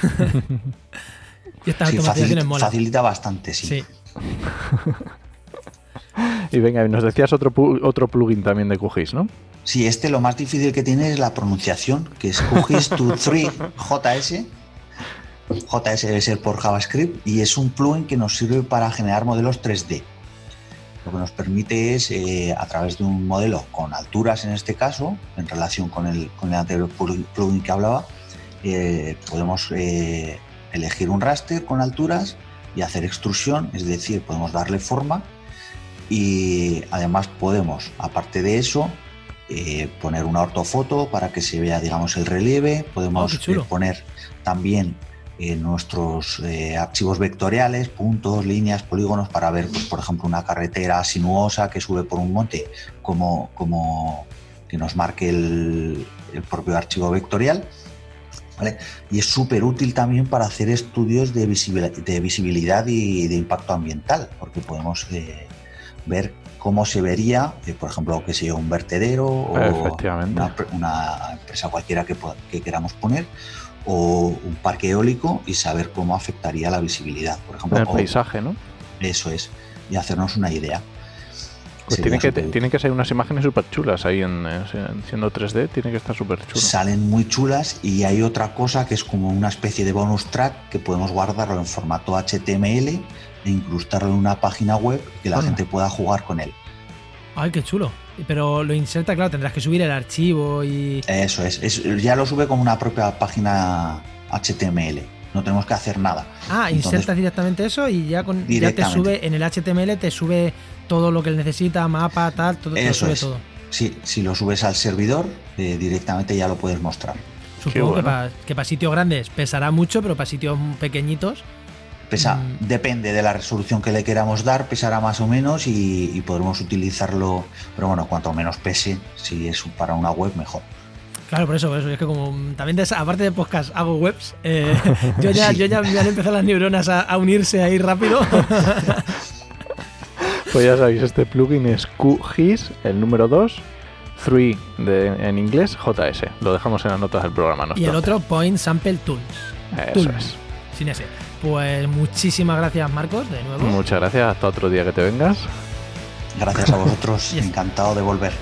*laughs* y estas Sí, automatizaciones facilita, facilita bastante, sí. Sí. *laughs* Y venga, nos decías otro, otro plugin también de QGIS, ¿no? Sí, este lo más difícil que tiene es la pronunciación, que es QGIS to 3 JS. JS debe ser por JavaScript y es un plugin que nos sirve para generar modelos 3D. Lo que nos permite es, eh, a través de un modelo con alturas en este caso, en relación con el, con el anterior plugin plugin que hablaba, eh, podemos eh, elegir un raster con alturas y hacer extrusión, es decir, podemos darle forma y además podemos, aparte de eso, eh, poner una ortofoto para que se vea, digamos, el relieve. Podemos Oh, chulo. eh, poner también eh, nuestros eh, archivos vectoriales, puntos, líneas, polígonos, para ver, pues, por ejemplo, una carretera sinuosa que sube por un monte, como, como que nos marque el, el propio archivo vectorial. ¿vale? Y es súper útil también para hacer estudios de, visibil- de visibilidad y de impacto ambiental, porque podemos eh, ver cómo se vería, eh, por ejemplo, que sea un vertedero o una, una empresa cualquiera que, que queramos poner o un parque eólico y saber cómo afectaría la visibilidad, por ejemplo. El o- paisaje, ¿no? Eso es, y hacernos una idea. Pues Sería tiene que, superútil. tiene que ser unas imágenes súper chulas ahí en, siendo 3D, tiene que estar súper chulo. Salen muy chulas y hay otra cosa que es como una especie de bonus track que podemos guardarlo en formato HTML e incrustarlo en una página web que la Anda. gente pueda jugar con él. Ay, qué chulo. Pero lo inserta, claro, tendrás que subir el archivo y. Eso es, es- ya lo sube como una propia página HTML. No tenemos que hacer nada. Ah, Entonces- insertas directamente eso y ya, con, ya te sube en el HTML, te sube todo lo que él necesita, mapa, tal, todo, Eso sube es. todo. Sí, si lo subes al servidor, eh, directamente ya lo puedes mostrar. Supongo que bueno. para sitios grandes pesará mucho, pero para sitios pequeñitos. Pesa, Mm. Depende de la resolución que le queramos dar, pesará más o menos y, y podremos utilizarlo. Pero bueno, cuanto menos pese, si es para una web, mejor. Claro, por eso, por eso. Es que como también, de esa- aparte de podcast, hago webs, eh, *laughs* yo, ya, Sí. yo ya me han empezado las neuronas a, a unirse ahí rápido. *laughs* Pues ya sabéis, este plugin es QGIS, el número 2, 3 de, en inglés, JS. Lo dejamos en las notas del programa. no y el otro, Point Sample Tools, Eso Tools. es. sin ese. Pues muchísimas gracias, Marcos, de nuevo. Muchas gracias. Hasta otro día que te vengas. Gracias a vosotros, *laughs* Yes. encantado de volver.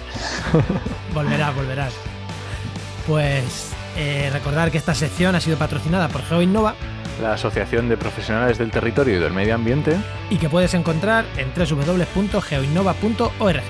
*laughs* Volverás, volverás. Pues eh, recordar que esta sección ha sido patrocinada por GeoInnova La Asociación de Profesionales del Territorio y del Medio Ambiente. y que puedes encontrar en www.geoinnova.org.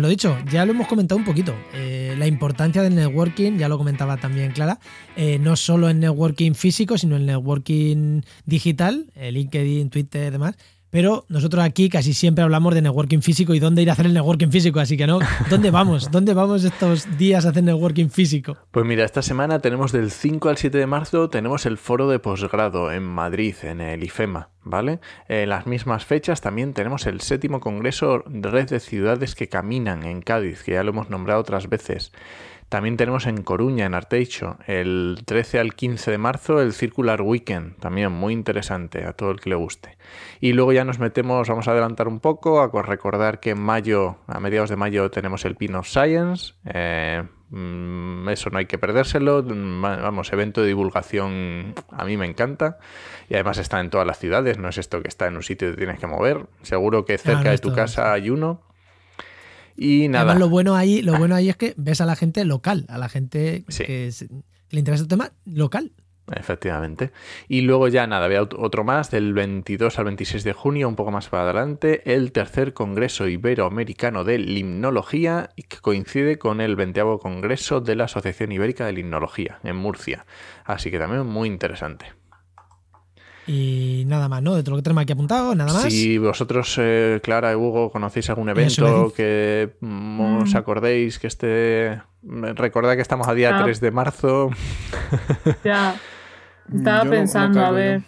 Lo dicho, ya lo hemos comentado un poquito. Eh, la importancia del networking, ya lo comentaba también Clara, eh, no solo en networking físico, sino en networking digital, eh, LinkedIn, Twitter y demás. Pero nosotros aquí casi siempre hablamos de networking físico y dónde ir a hacer el networking físico, así que no, ¿dónde *laughs* vamos? ¿Dónde vamos estos días a hacer networking físico? Pues mira, esta semana tenemos del 5 al 7 de marzo, tenemos el foro de posgrado en Madrid, en el IFEMA, ¿vale? En las mismas fechas también tenemos el séptimo congreso Red de Ciudades que Caminan en Cádiz, que ya lo hemos nombrado otras veces. También tenemos en Coruña, en Arteixo, el 13 al 15 de marzo, el Circular Weekend, también muy interesante a todo el que le guste. Y luego ya nos metemos, vamos a adelantar un poco, a recordar que en mayo, a mediados de mayo, tenemos el Pin of Science. eh, mm, eso no hay que perdérselo. mm, Vamos, evento de divulgación a mí me encanta. Y además está en todas las ciudades, no es esto que está en un sitio te tienes que mover. Seguro que cerca Ah, no, de tu casa hay uno. Y nada. Además, lo bueno ahí, lo bueno ahí es que ves a la gente local, a la gente Sí. que, que le interesa el tema local. Efectivamente. Y luego ya nada, había ot- otro más del 22 al 26 de junio, un poco más para adelante, el tercer Congreso Iberoamericano de Limnología, que coincide con el 20 Congreso de la Asociación Ibérica de Limnología en Murcia. Así que también muy interesante. Y nada más, ¿no? De todo lo que tenemos aquí apuntado, nada más. Si vosotros, eh, Clara y Hugo, conocéis algún evento que mm, os Mm. acordéis que esté... Recordad que estamos a día Ah. 3 de marzo. *laughs* Ya. Mm, Estaba yo no- no pensando, a ver.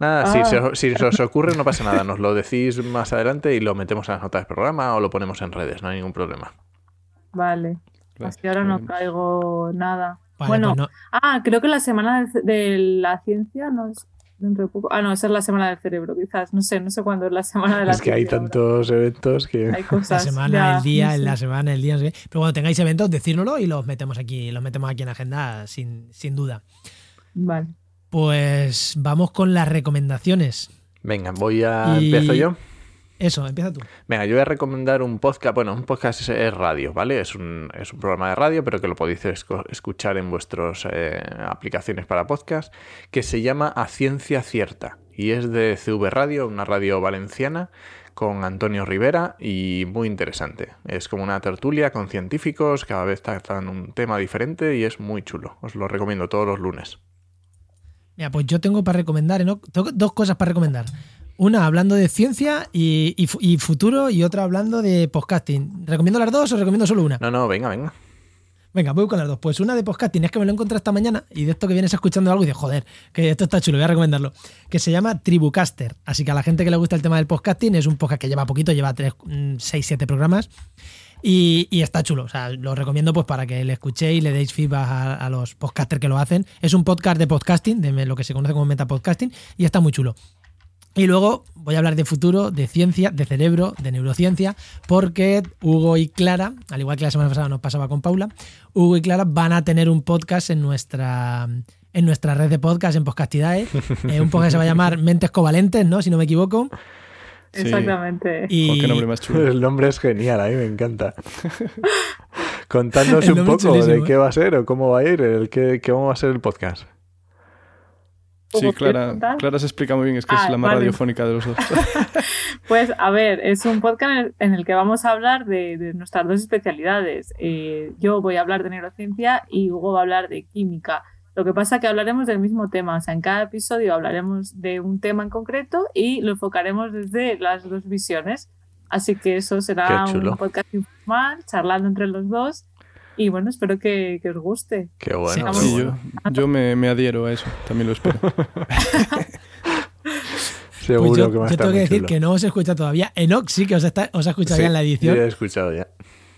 Nada, si, Ah. se os- si se os *laughs* ocurre no pasa nada, nos lo decís más adelante y lo metemos en las notas del programa o lo ponemos en redes, no hay ningún problema. Vale. Gracias, Así ahora no caigo nada. Vale, bueno, pues no- ah, creo que la semana de, de la ciencia no es dentro de poco. Ah, no, esa es la semana del cerebro, quizás. No sé, no sé cuándo es la semana de la Es que hay ahora. tantos eventos que... Hay *laughs* la cosas. semana, ya, el día, no sé. en la semana, el día, no sé. Pero cuando tengáis eventos, decírnoslo y los metemos aquí, los metemos aquí en agenda sin, sin duda. Vale. Pues vamos con las recomendaciones. Venga, voy a... Y- ¿Empiezo yo? Eso, empieza tú. Venga, yo voy a recomendar un podcast, bueno, un podcast es, es radio, ¿vale? Es un, es un programa de radio, pero que lo podéis escuchar en vuestras aplicaciones para podcast, que se llama A Ciencia Cierta y es de CV Radio, una radio valenciana, con Antonio Rivera y muy interesante. Es como una tertulia con científicos, cada vez tratan un tema diferente y es muy chulo. Os lo recomiendo todos los lunes. Mira, pues yo tengo para recomendar, ¿no? Tengo dos cosas para recomendar. Una hablando de ciencia y, y fu- y futuro y otra hablando de podcasting. ¿Recomiendo las dos o recomiendo solo una? No, no, venga, venga. Venga, voy con las dos. Pues una de podcasting es que me lo encontré esta mañana y de esto que vienes escuchando algo y dices, joder, que esto está chulo, voy a recomendarlo. Que se llama Tribucaster. Así que a la gente que le gusta el tema del podcasting, es un podcast que lleva poquito, lleva 3, 6, 7 programas. Y, y, está chulo, o sea, lo recomiendo pues para que le escuchéis y le deis feedback a, a, los podcasters que lo hacen. Es un podcast de podcasting, de lo que se conoce como metapodcasting, y está muy chulo. Y luego voy a hablar de futuro, de ciencia, de cerebro, de neurociencia, porque Hugo y Clara, al igual que la semana pasada nos pasaba con Paula, Hugo y Clara van a tener un podcast en nuestra en nuestra red de podcast en Podcastidae, *laughs* eh, un podcast que se va a llamar Mentes Covalentes, ¿no? Si no me equivoco. Sí. Exactamente. Y... Oh, qué nombre más chulo. El nombre es genial, a mí me encanta. *laughs* Contadnos un poco de qué va a ser o cómo va a ir, el qué, cómo va a ser el podcast. Sí, Clara, Clara se explica muy bien, es que ah, es la más vale. radiofónica de los dos. *laughs* pues a ver, es un podcast en el, que vamos a hablar de, de nuestras dos especialidades. Eh, yo voy a hablar de neurociencia y Hugo va a hablar de química. Lo que pasa es que hablaremos del mismo tema, o sea, en cada episodio hablaremos de un tema en concreto y lo enfocaremos desde las dos visiones. Así que eso será un podcast informal, charlando entre los dos. Y bueno, espero que, que os guste. Qué bueno. Sí, sí, yo, yo me, me, adhiero a eso, también lo espero. *laughs* Seguro pues yo, que va a yo estar tengo que decir chulo. que no os he escuchado todavía. Enoch sí que os, está, os ha escuchado Sí, ya en la edición. Yo ya he escuchado ya.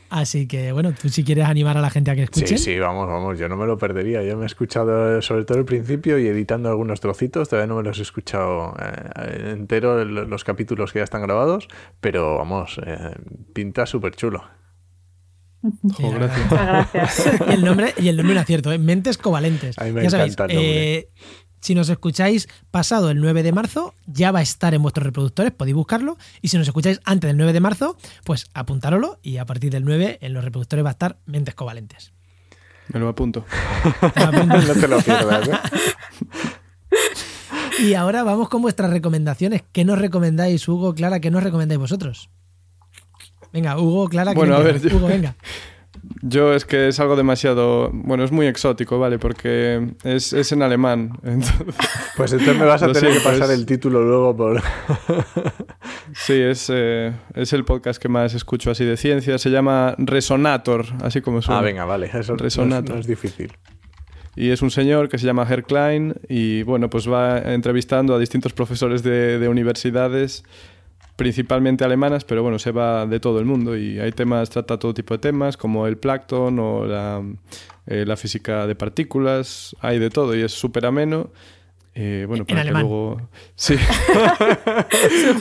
Así que bueno, tú si quieres animar a la gente a que escuchen. Sí, sí, vamos, vamos, yo no me lo perdería. Yo me he escuchado sobre todo el principio y editando algunos trocitos, todavía no me los he escuchado eh, entero los capítulos que ya están grabados, pero vamos, eh, pinta súper chulo. Oh, gracias. verdad. Muchas gracias. Y el nombre, y el nombre un acierto, ¿eh? Mentes covalentes. A mí me ya sabéis, encanta el nombre. eh, si nos escucháis pasado el 9 de marzo, ya va a estar en vuestros reproductores, podéis buscarlo. Y si nos escucháis antes del 9 de marzo, pues apuntároslo y a partir del 9 en los reproductores va a estar Mentes covalentes. Me lo apunto. *laughs* no te lo pierdas, ¿eh? *laughs* Y ahora vamos con vuestras recomendaciones. ¿Qué nos recomendáis, Hugo, Clara? ¿Qué nos recomendáis vosotros? Venga, Hugo, Clara. ¿quién Bueno, a ver, empieza? yo- Hugo, venga. *laughs* Yo es que es algo demasiado. Bueno, es muy exótico, ¿vale? Porque es, es en alemán. *laughs* Entonces, Pues entonces me vas a tener que pasar es- el título luego por... *laughs* sí, es, eh, es el podcast que más escucho así de ciencia. Se llama Resonator, así como suena. Ah, venga, vale, eso no es, Resonator. no es difícil. Y es un señor que se llama Herr Klein y bueno, pues va entrevistando a distintos profesores de, de universidades, principalmente alemanas, pero bueno, se va de todo el mundo y hay temas, trata todo tipo de temas, como el plancton o la, eh, la física de partículas, hay de todo y es súper ameno. Eh, bueno, En para que alemán. luego... *laughs* Sí.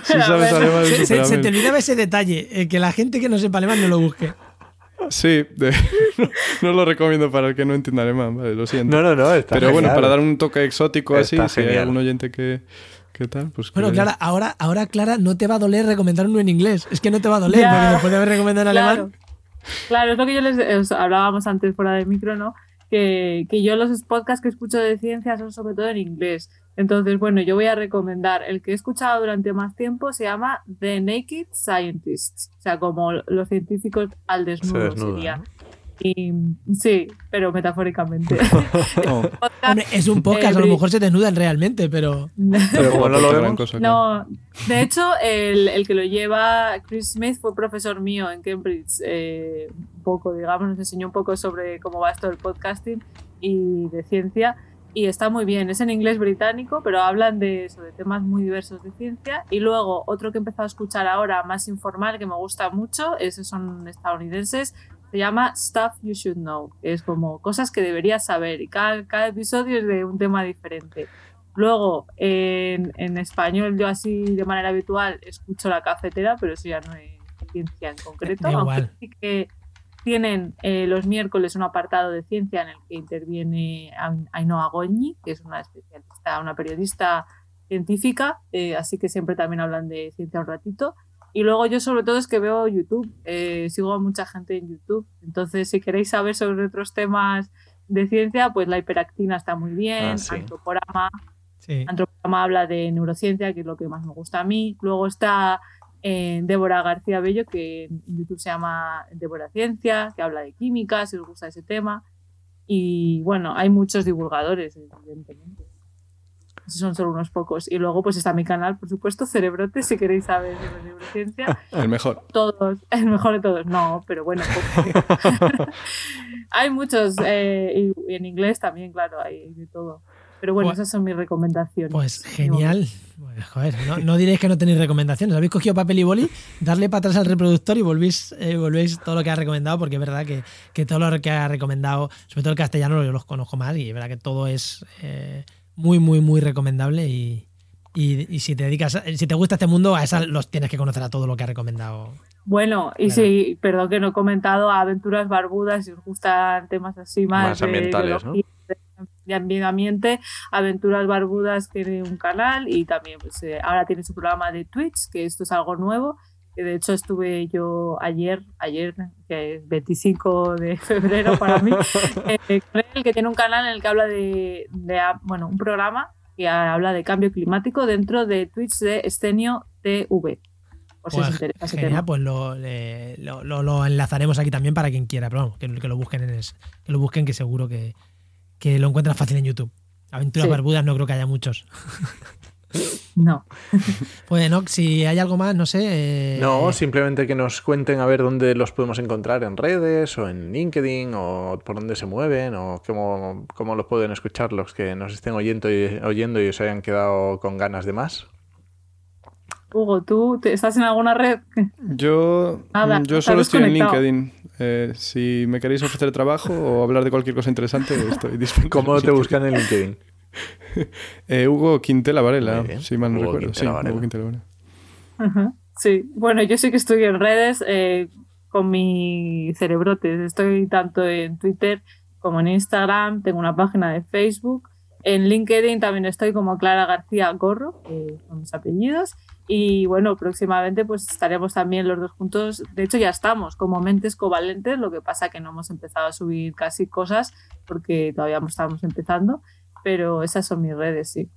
si sabes alemán, es Se, se- se te olvidaba ese detalle, eh, que la gente que no sepa alemán no lo busque. Sí, de- *laughs* no lo recomiendo para el que no entienda alemán, vale, lo siento. No, no, no, está Pero bueno, genial. para dar un toque exótico así, Está si hay genial. algún oyente que, que tal, pues Bueno, Clara, ahora, ahora, Clara, no te va a doler recomendar uno en inglés. Es que no te va a doler, Ya. porque después de haber recomendado en Claro. alemán. Claro, es lo que yo les os hablábamos antes fuera del micro, ¿no? Que, que yo los podcasts que escucho de ciencia son sobre todo en inglés. Entonces, bueno, yo voy a recomendar el que he escuchado durante más tiempo, se llama The Naked Scientists, o sea, como los científicos al Se desnudo desnuda, sería. ¿no? Y sí, pero metafóricamente. Oh, *laughs* *laughs* Hombre, es un podcast, Eh, a lo Bri- mejor se desnudan realmente, pero. Pero como no lo vemos. No, de hecho, el, el que lo lleva, Chris Smith, fue profesor mío en Cambridge, eh, un poco, digamos, nos enseñó un poco sobre cómo va esto del podcasting y de ciencia. Y está muy bien, es en inglés británico, pero hablan de, eso, de temas muy diversos de ciencia. Y luego otro que he empezado a escuchar ahora, más informal, que me gusta mucho, esos son estadounidenses, se llama Stuff You Should Know, es como cosas que deberías saber. Y cada, cada episodio es de un tema diferente. Luego, en, en español, yo así de manera habitual escucho la cafetera, pero eso ya no es ciencia en concreto. Da aunque igual. sí que tienen eh, los miércoles un apartado de ciencia en el que interviene Ain- Ainhoa Goñi, que es una especialista, una periodista científica, eh, así que siempre también hablan de ciencia un ratito. Y luego yo sobre todo es que veo YouTube, eh, sigo a mucha gente en YouTube, entonces si queréis saber sobre otros temas de ciencia, pues la hiperactina está muy bien, Ah, sí. Antroporama, Sí. Antroporama habla de neurociencia, que es lo que más me gusta a mí. Luego está eh, Débora García Bello, que en YouTube se llama Débora Ciencia, que habla de química, si os gusta ese tema. Y bueno, hay muchos divulgadores, evidentemente. Son solo unos pocos. Y luego pues está mi canal, por supuesto, Cerebrote, si queréis saber de neurociencia. *laughs* El mejor. Todos, el mejor de todos. No, pero bueno. *laughs* hay muchos, eh, y, en inglés también, claro, hay de todo. Pero bueno, Pues- esas son mis recomendaciones. Pues genial. Pues, joder, no, no diréis que no tenéis recomendaciones. Habéis cogido papel y boli, darle para atrás al reproductor y volvéis, eh, volvéis todo lo que ha recomendado, porque es verdad que, que todo lo que ha recomendado, sobre todo el castellano, yo los conozco más y es verdad que todo es eh, muy, muy, muy recomendable. Y, y- y si te dedicas, a- si te gusta este mundo, a esa los tienes que conocer a todo lo que ha recomendado. Bueno, y Claro. sí, perdón que no he comentado aventuras barbudas, si os gustan temas así más, Más de ambientales, ¿no? de, de medio ambiente, Aventuras Barbudas tiene un canal y también pues, eh, ahora tiene su programa de Twitch, que esto es algo nuevo, de hecho estuve yo ayer, ayer, que es 25 de *laughs* febrero para mí, *laughs* eh, con él, que tiene un canal en el que habla de, de, ah, bueno, un programa que habla de cambio climático dentro de Twitch de Escenio TV. Por si os Pues, interesa ese genial, tema. pues lo, le- lo, lo- lo enlazaremos aquí también para quien quiera, pero vamos, que, que lo busquen en es- que lo busquen que seguro que, que lo encuentran fácil en YouTube. Aventuras Sí. barbudas no creo que haya muchos. *laughs* No. Pues no, si hay algo más, no sé. eh, No, simplemente que nos cuenten a ver dónde los podemos encontrar en redes o en LinkedIn o por dónde se mueven o cómo, cómo los pueden escuchar los que nos estén oyendo y, oyendo y os hayan quedado con ganas de más. Hugo, ¿tú te- estás en alguna red? Yo, Nada, yo solo estoy en. LinkedIn. Eh, si me queréis ofrecer trabajo o hablar de cualquier cosa interesante, estoy *laughs* disponible. ¿Cómo te buscan en LinkedIn? Eh, Hugo Quintela Varela, si mal no Hugo recuerdo. Quintela sí, Varela. Hugo Quintela Varela. Ajá. Sí, bueno, yo sí que estoy en redes eh, con mi cerebrotes. Estoy tanto en Twitter como en Instagram, tengo una página de Facebook. En LinkedIn también estoy como Clara García Gorro, son mis apellidos. Y bueno, próximamente pues estaremos también los dos juntos. De hecho, ya estamos como mentes covalentes, lo que pasa que no hemos empezado a subir casi cosas porque todavía no estamos empezando. Pero esas son mis redes, sí.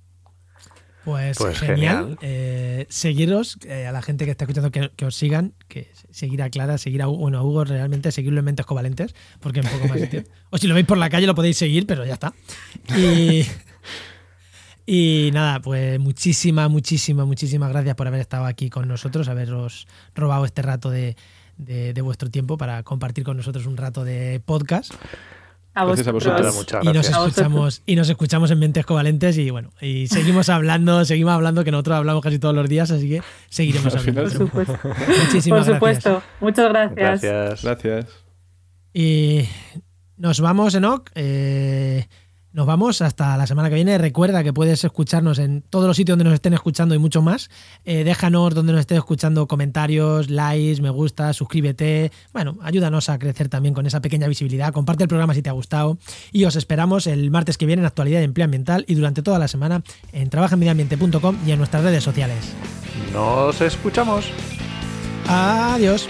Pues, Pues genial. genial. Eh, seguiros, eh, a la gente que está escuchando, que, que os sigan, que seguir a Clara, seguir a Hugo, bueno, a Hugo realmente, seguirlo en Mentes Covalentes, porque un poco más sitio. *laughs* O si lo veis por la calle lo podéis seguir, pero ya está. Y, *laughs* y nada, pues muchísimas, muchísimas, muchísimas gracias por haber estado aquí con nosotros, haberos robado este rato de, de- de vuestro tiempo para compartir con nosotros un rato de podcast. A Gracias a vosotros. Muchas Y nos gracias. A vosotros. escuchamos y nos escuchamos en Mentes Covalentes y bueno, y seguimos hablando, seguimos hablando que nosotros hablamos casi todos los días, así que seguiremos *laughs* hablando. Por supuesto. Muchísimas Por supuesto. gracias. Muchas gracias. Gracias. Gracias. Y nos vamos, Enoch. eh, nos vamos hasta la semana que viene. Recuerda que puedes escucharnos en todos los sitios donde nos estén escuchando y mucho más. Eh, déjanos donde nos estés escuchando comentarios, likes, me gusta, suscríbete. Bueno, ayúdanos a crecer también con esa pequeña visibilidad. Comparte el programa si te ha gustado. Y os esperamos el martes que viene en Actualidad y Empleo Ambiental y durante toda la semana en trabajaenmedioambiente.com y en nuestras redes sociales. Nos escuchamos. Adiós.